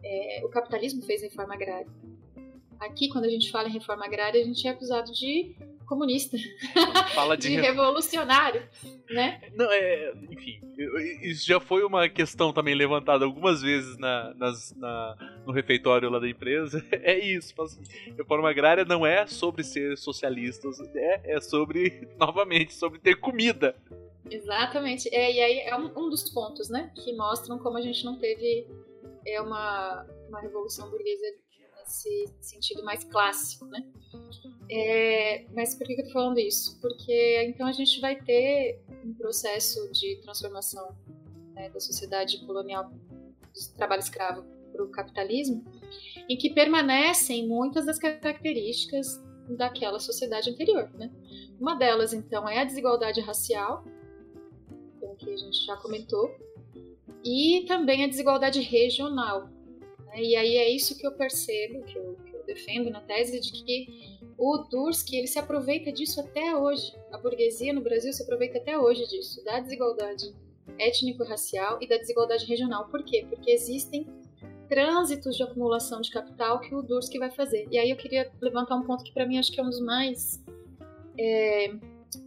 É, o capitalismo fez reforma agrária. Aqui, quando a gente fala em reforma agrária, a gente é acusado de comunista, Fala de, de revolucionário, né? Não, é, enfim, isso já foi uma questão também levantada algumas vezes na, nas, na, no refeitório lá da empresa. É isso, reforma agrária não é sobre ser socialista, é, é sobre, novamente, sobre ter comida. Exatamente, é, e aí é um, um dos pontos, né, que mostram como a gente não teve é uma, uma revolução burguesa nesse sentido mais clássico, né? É, mas por que, eu tô falando isso? Porque então a gente vai ter um processo de transformação né, da sociedade colonial do trabalho escravo para o capitalismo, em que permanecem muitas das características daquela sociedade anterior, né? Uma delas, então, é a desigualdade racial, que a gente já comentou, e também a desigualdade regional? E aí é isso que eu percebo, que eu, que eu defendo na tese, de que o Durski ele se aproveita disso até hoje. A burguesia no Brasil se aproveita até hoje disso, da desigualdade étnico-racial e da desigualdade regional. Por quê? Porque existem trânsitos de acumulação de capital que o Durski vai fazer. E aí eu queria levantar um ponto que para mim acho que é um dos mais é,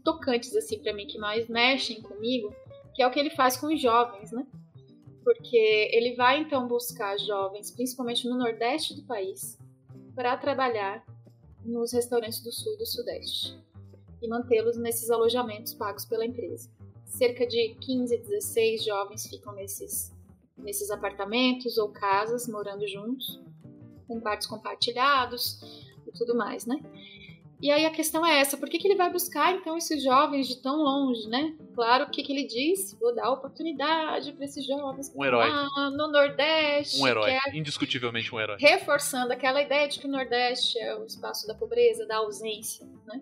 tocantes assim para mim, que mais mexem comigo, que é o que ele faz com os jovens, né? Porque ele vai então buscar jovens, principalmente no nordeste do país, para trabalhar nos restaurantes do sul e do sudeste e mantê-los nesses alojamentos pagos pela empresa. Cerca de 15, 16 jovens ficam nesses, nesses apartamentos ou casas, morando juntos, com quartos compartilhados e tudo mais, né? E aí a questão é essa, por que, que ele vai buscar então esses jovens de tão longe, né? Claro, o que, que ele diz? Vou dar oportunidade para esses jovens um herói. lá no Nordeste. Um herói, é... indiscutivelmente um herói. Reforçando aquela ideia de que o Nordeste é o espaço da pobreza, da ausência, né?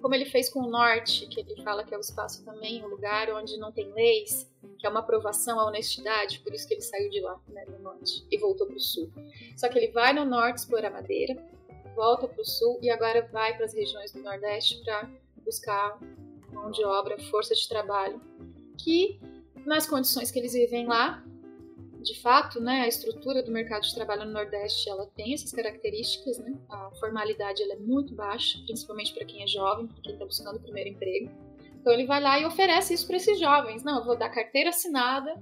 Como ele fez com o Norte, que ele fala que é o espaço também, um lugar onde não tem leis, que é uma aprovação à honestidade, por isso que ele saiu de lá, né, no Norte, e voltou para o Sul. Só que ele vai no Norte explorar madeira, volta para o sul e agora vai para as regiões do Nordeste para buscar mão de obra, força de trabalho, que nas condições que eles vivem lá, de fato, né, a estrutura do mercado de trabalho no Nordeste ela tem essas características, né? A formalidade ela é muito baixa, principalmente para quem é jovem, para quem está buscando o primeiro emprego. Então ele vai lá e oferece isso para esses jovens. Não, eu vou dar carteira assinada,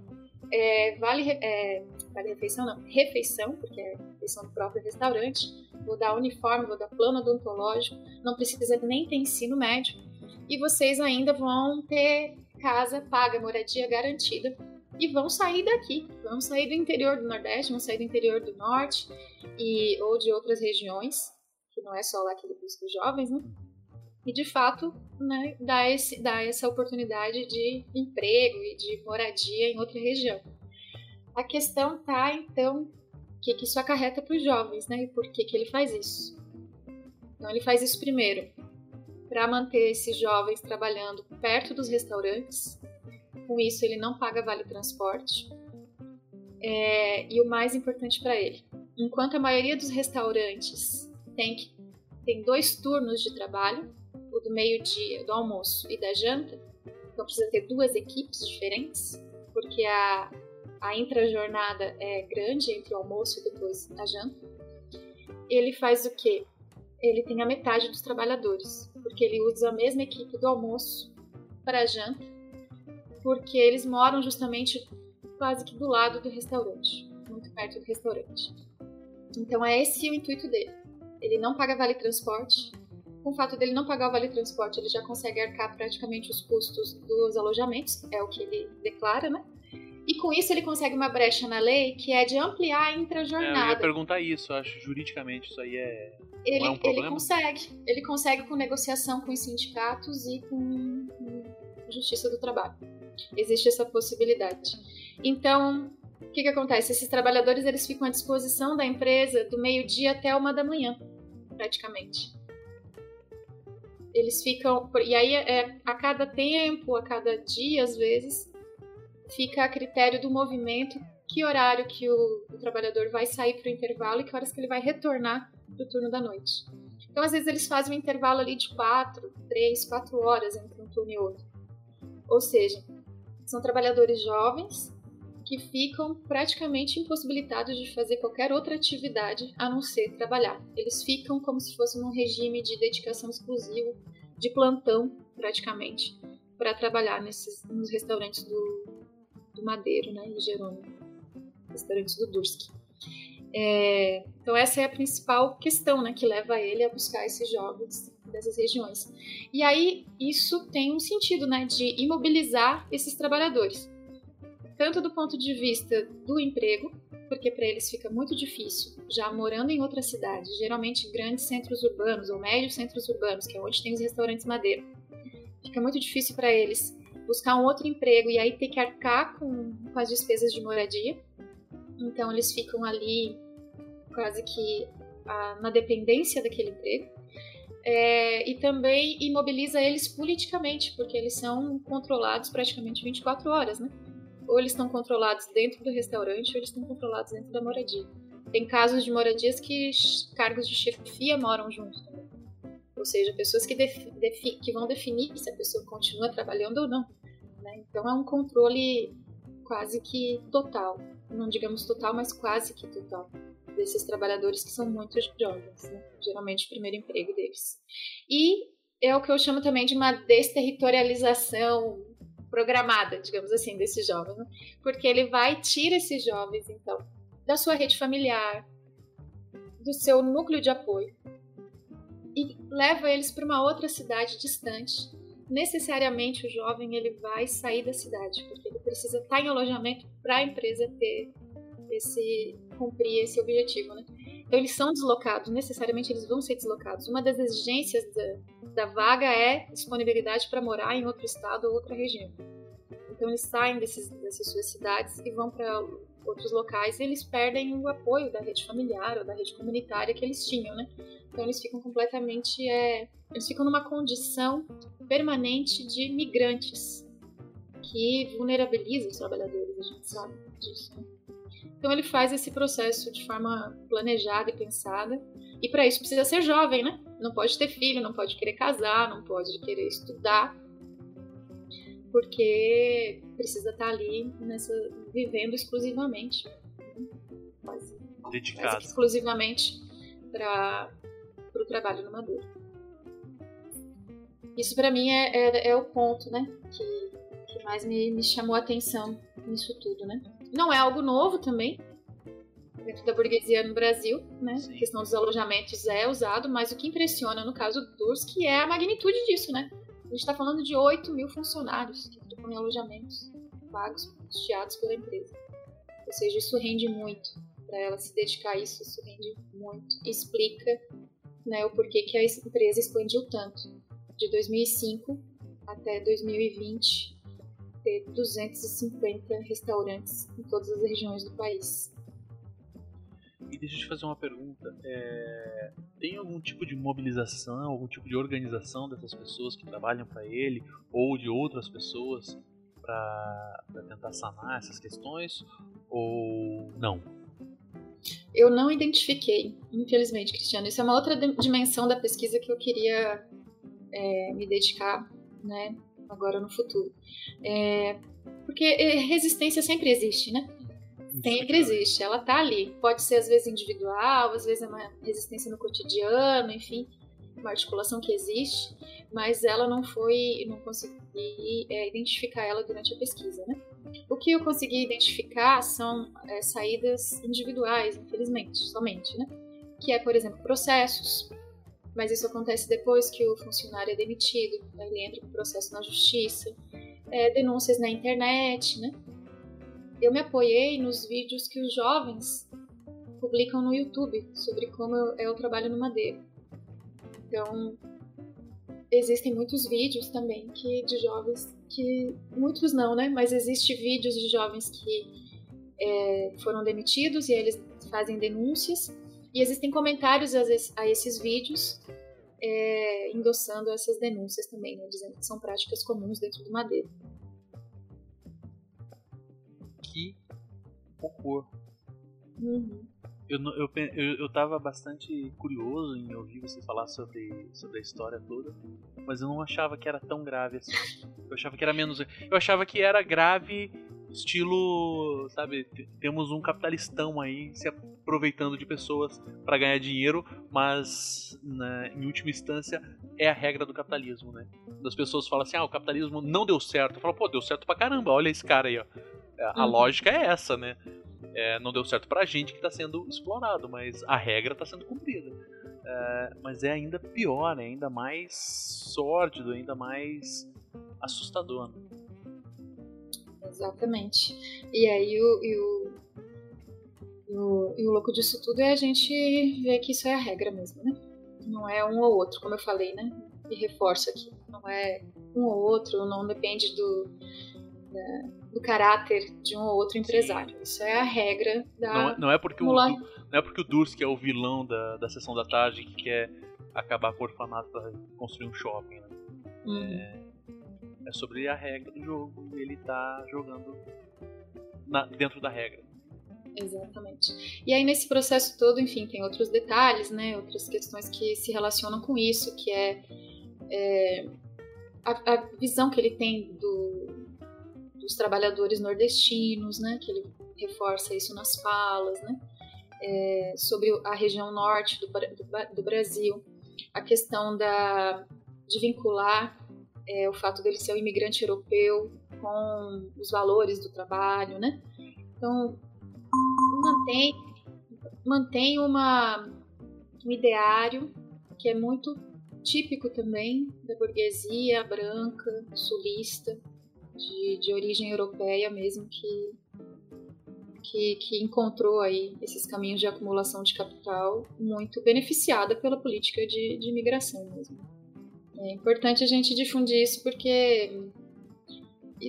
é, vale, é, vale refeição não, refeição, porque é refeição do próprio restaurante, vou dar uniforme, vou dar plano odontológico, não precisa nem ter ensino médio, e vocês ainda vão ter casa paga, moradia garantida, e vão sair daqui, vão sair do interior do Nordeste, vão sair do interior do Norte, e, ou de outras regiões, que não é só lá que ele busca os jovens, né? E de fato, né, dá, esse, dá essa oportunidade de emprego e de moradia em outra região. A questão tá, então, que, que isso acarreta para os jovens, né? E por que, que ele faz isso? Então, ele faz isso primeiro para manter esses jovens trabalhando perto dos restaurantes. Com isso, ele não paga vale transporte. É, e o mais importante para ele, enquanto a maioria dos restaurantes tem, que, tem dois turnos de trabalho, o do meio-dia, do almoço e da janta, então precisa ter duas equipes diferentes, porque a, a intrajornada é grande entre o almoço e depois a janta, ele faz o quê? Ele tem a metade dos trabalhadores, porque ele usa a mesma equipe do almoço para a janta, porque eles moram justamente quase que do lado do restaurante, muito perto do restaurante. Então é esse o intuito dele. Ele não paga vale transporte. Com o fato dele não pagar o vale transporte, ele já consegue arcar praticamente os custos dos alojamentos, é o que ele declara, né? E com isso ele consegue uma brecha na lei que é de ampliar a intrajornada. É, eu ia perguntar isso, eu acho juridicamente isso aí é. Ele, é um ele consegue. Ele consegue com negociação com os sindicatos e com, com a Justiça do Trabalho. Existe essa possibilidade. Então, o que, que acontece? Esses trabalhadores eles ficam à disposição da empresa do meio-dia até uma da manhã, praticamente. Eles ficam. E aí, é, a cada tempo, a cada dia, às vezes, fica a critério do movimento que horário que o, o trabalhador vai sair para o intervalo e que horas que ele vai retornar para o turno da noite. Então, às vezes, eles fazem um intervalo ali de quatro, três, quatro horas entre um turno e outro. Ou seja, são trabalhadores jovens que ficam praticamente impossibilitados de fazer qualquer outra atividade a não ser trabalhar. Eles ficam como se fosse num regime de dedicação exclusiva, de plantão, praticamente, para trabalhar nesses, nos restaurantes do, do Madeiro, né, em Jerônimo, restaurantes do Durski. É, então essa é a principal questão, né, que leva ele a buscar esses jovens dessas regiões. E aí isso tem um sentido, né, de imobilizar esses trabalhadores, tanto do ponto de vista do emprego, porque para eles fica muito difícil, já morando em outra cidade, geralmente grandes centros urbanos ou médios centros urbanos, que é onde tem os restaurantes madeira. Fica muito difícil para eles buscar um outro emprego e aí ter que arcar com, com as despesas de moradia. Então eles ficam ali quase que a, na dependência daquele emprego. É, e também imobiliza eles politicamente, porque eles são controlados praticamente 24 horas, né? Ou eles estão controlados dentro do restaurante, ou eles estão controlados dentro da moradia. Tem casos de moradias que cargos de chefia moram juntos. Ou seja, pessoas que, que vão definir se a pessoa continua trabalhando ou não. Né? Então é um controle quase que total. Não digamos total, mas quase que total desses trabalhadores que são muito jovens, né? geralmente o primeiro emprego deles. E é o que eu chamo também de uma desterritorialização programada, digamos assim, desses jovens, né? porque ele vai tirar esses jovens, então, da sua rede familiar, do seu núcleo de apoio e leva eles para uma outra cidade distante. Necessariamente o jovem ele vai sair da cidade, porque ele precisa estar em alojamento para a empresa ter esse cumprir esse objetivo, né? Então eles são deslocados, necessariamente eles vão ser deslocados. Uma das exigências da, da vaga é disponibilidade para morar em outro estado ou outra região. Então eles saem desses, dessas suas cidades e vão para outros locais e eles perdem o apoio da rede familiar ou da rede comunitária que eles tinham, né? Então eles ficam completamente, é, eles ficam numa condição permanente de migrantes que vulnerabiliza os trabalhadores, a gente sabe disso. Né? Então ele faz esse processo de forma planejada e pensada. E para isso precisa ser jovem, né? Não pode ter filho, não pode querer casar, não pode querer estudar, porque precisa estar ali nessa vivendo exclusivamente, quase, dedicado quase exclusivamente para o trabalho no Madeira. Isso para mim é, é, é, o ponto, né, que, que mais me, me chamou a atenção nisso tudo, né? Não é algo novo também, dentro da burguesia no Brasil, né? Sim. A questão dos alojamentos é usado, mas o que impressiona no caso do Durski é a magnitude disso, né? A gente está falando de 8 mil funcionários que ficam em alojamentos pagos, custeados pela empresa. Ou seja, isso rende muito para ela se dedicar a isso, isso rende muito. Explica né, o porquê que a empresa expandiu tanto. De 2005 até 2020, ter 250 restaurantes em todas as regiões do país. E deixa eu te fazer uma pergunta. É... Tem algum tipo de mobilização, algum tipo de organização dessas pessoas que trabalham para ele ou de outras pessoas para tentar sanar essas questões ou não? Eu não identifiquei, infelizmente, Cristiano. Isso é uma outra dimensão da pesquisa que eu queria é, me dedicar, né? agora no futuro. É, porque é, resistência sempre existe, né? Sempre existe, ela tá ali. Pode ser às vezes individual, às vezes é uma resistência no cotidiano, enfim, uma articulação que existe, mas ela não foi, não consegui é, identificar ela durante a pesquisa, né? O que eu consegui identificar são é, saídas individuais, infelizmente, somente, né? Que é, por exemplo, processos, mas isso acontece depois que o funcionário é demitido, né? ele entra com processo na justiça, é, denúncias na internet, né? Eu me apoiei nos vídeos que os jovens publicam no YouTube sobre como é o trabalho no madeiro. Então, existem muitos vídeos também que de jovens que muitos não, né? Mas existe vídeos de jovens que é, foram demitidos e eles fazem denúncias. E existem comentários a esses vídeos é, endossando essas denúncias também, né, dizendo que são práticas comuns dentro do Madeira. Que horror. Uhum. Eu, eu, eu, eu tava bastante curioso em ouvir você falar sobre, sobre a história toda, mas eu não achava que era tão grave assim. Eu achava que era menos. Eu achava que era grave, estilo. Sabe, temos um capitalistão aí se aproveitando de pessoas para ganhar dinheiro, mas na, em última instância é a regra do capitalismo, né? Das pessoas falam assim: ah, o capitalismo não deu certo. Eu falo, pô, deu certo pra caramba, olha esse cara aí, ó. A uhum. lógica é essa, né? É, não deu certo pra gente que está sendo explorado, mas a regra está sendo cumprida. É, mas é ainda pior, é ainda mais sórdido, ainda mais assustador. Né? Exatamente. E aí o, e o, e o, e o louco disso tudo é a gente ver que isso é a regra mesmo, né? Não é um ou outro, como eu falei, né? E reforço aqui. Não é um ou outro, não depende do. Da, do caráter de um ou outro empresário. Sim. Isso é a regra da. Não, é, não, é porque o, não é porque o Dursk é o vilão da, da sessão da tarde que quer acabar com o orfanato para construir um shopping. Né? Hum. É, é, sobre a regra do jogo e ele tá jogando na, dentro da regra. Exatamente. E aí nesse processo todo, enfim, tem outros detalhes, né, outras questões que se relacionam com isso, que é, é a, a, visão que ele tem do, dos trabalhadores nordestinos, né, que ele reforça isso nas falas, né, é, sobre a região norte do, do, do, Brasil, a questão da, de vincular é, o fato dele ser um imigrante europeu com os valores do trabalho, né, então mantém, mantém uma, um ideário que é muito típico também da burguesia branca, sulista, de, de origem europeia mesmo que, que, que, encontrou aí esses caminhos de acumulação de capital muito beneficiada pela política de, de imigração mesmo. É importante a gente difundir isso porque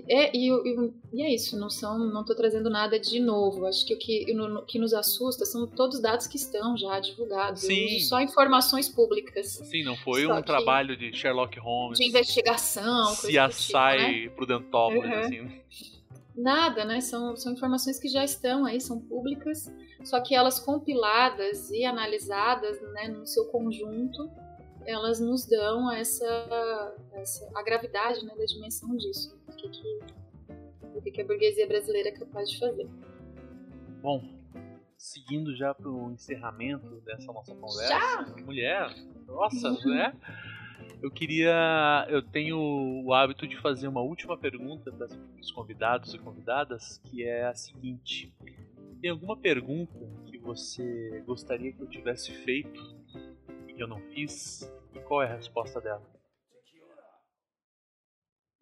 é, e, e, e, é isso, não são, não estou trazendo nada de novo. Acho que o que, o que nos assusta são todos os dados que estão já divulgados. Sim. Só informações públicas. Sim, não foi só um trabalho de Sherlock Holmes. De investigação, CSI tipo, né? Prudentópolis, uhum. assim. Nada, né? São, são informações que já estão aí, são públicas, só que elas compiladas e analisadas né, no seu conjunto, elas nos dão essa, essa a gravidade né, da dimensão disso que, que, o que a burguesia brasileira é capaz de fazer. Bom, seguindo já para o encerramento dessa nossa conversa, já? mulher, nossa, uhum. né? Eu queria. Eu tenho o hábito de fazer uma última pergunta para os convidados e convidadas, que é a seguinte: Tem alguma pergunta que você gostaria que eu tivesse feito e que eu não fiz? E qual é a resposta dela?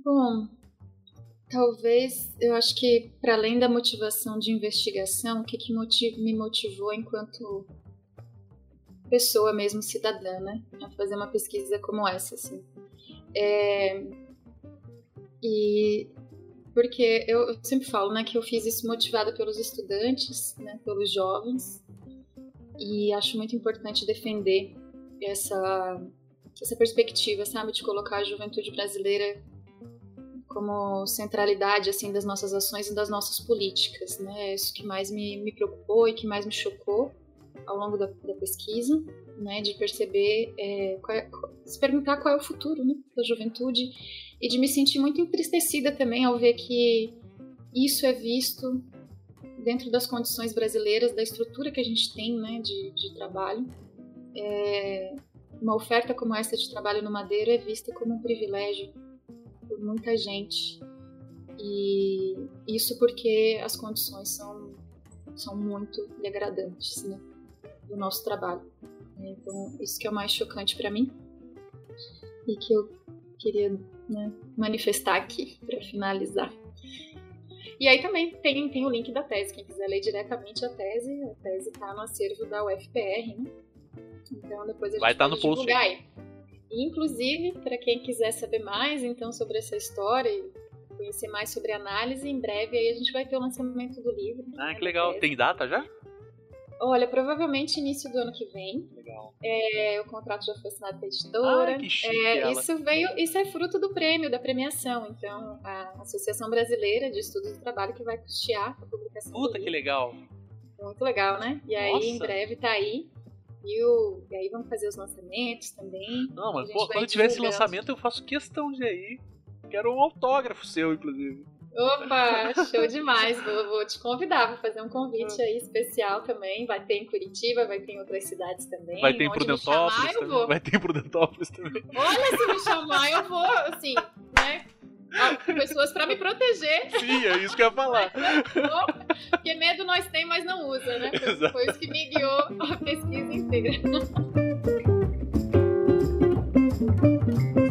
Bom, Talvez, eu acho que para além da motivação de investigação, o que, que motiv me motivou enquanto pessoa mesmo cidadã, né, a fazer uma pesquisa como essa, assim. É, e porque eu, eu, sempre falo, né, que eu fiz isso motivada pelos estudantes, né, pelos jovens, e acho muito importante defender essa essa perspectiva, sabe, de colocar a juventude brasileira como centralidade assim das nossas ações e das nossas políticas, né? É isso que mais me, me preocupou e que mais me chocou ao longo da, da pesquisa, né? De perceber, é, é, se perguntar qual é o futuro né? da juventude e de me sentir muito entristecida também ao ver que isso é visto dentro das condições brasileiras, da estrutura que a gente tem, né? De, de trabalho. É, uma oferta como essa de trabalho no Madeira é vista como um privilégio por muita gente. E isso porque as condições são, são muito degradantes né, do nosso trabalho. Então, isso que é o mais chocante para mim e que eu queria né, manifestar aqui para finalizar. E aí também tem, tem o link da tese, quem quiser ler diretamente a tese, a tese está no acervo da UFPR, né? Então depois a gente vai estar tá no post aí. Inclusive, para quem quiser saber mais então sobre essa história, conhecer mais sobre análise. Em breve aí a gente vai ter o lançamento do livro. Ah, que legal. Tem data já? Olha, provavelmente início do ano que vem. Legal. É, o contrato já foi assinado com a editora. Ah, que chique É, isso veio, isso é fruto do prêmio, da premiação. Então, a Associação Brasileira de Estudos do Trabalho que vai custear a publicação. Puta que legal. Muito legal, né? E aí, Nossa. em breve tá aí. E, e aí vamos fazer os lançamentos também. Não, mas pô, quando tiver esse lançamento eu faço questão de ir. Quero um autógrafo seu, inclusive. Opa, show demais. Vou, vou te convidar, vou fazer um convite aí especial também. Vai ter em Curitiba, vai ter em outras cidades também. Vai ter em Prudentópolis chamar, também. Vai ter em Prudentópolis também. Olha, se me chamar, eu vou, assim, né? pessoas para me proteger. Sim, é isso que eu ia falar. Porque medo nós tem, mas não usa, né? Exato. Foi isso que me guiou a pesquisa inteira.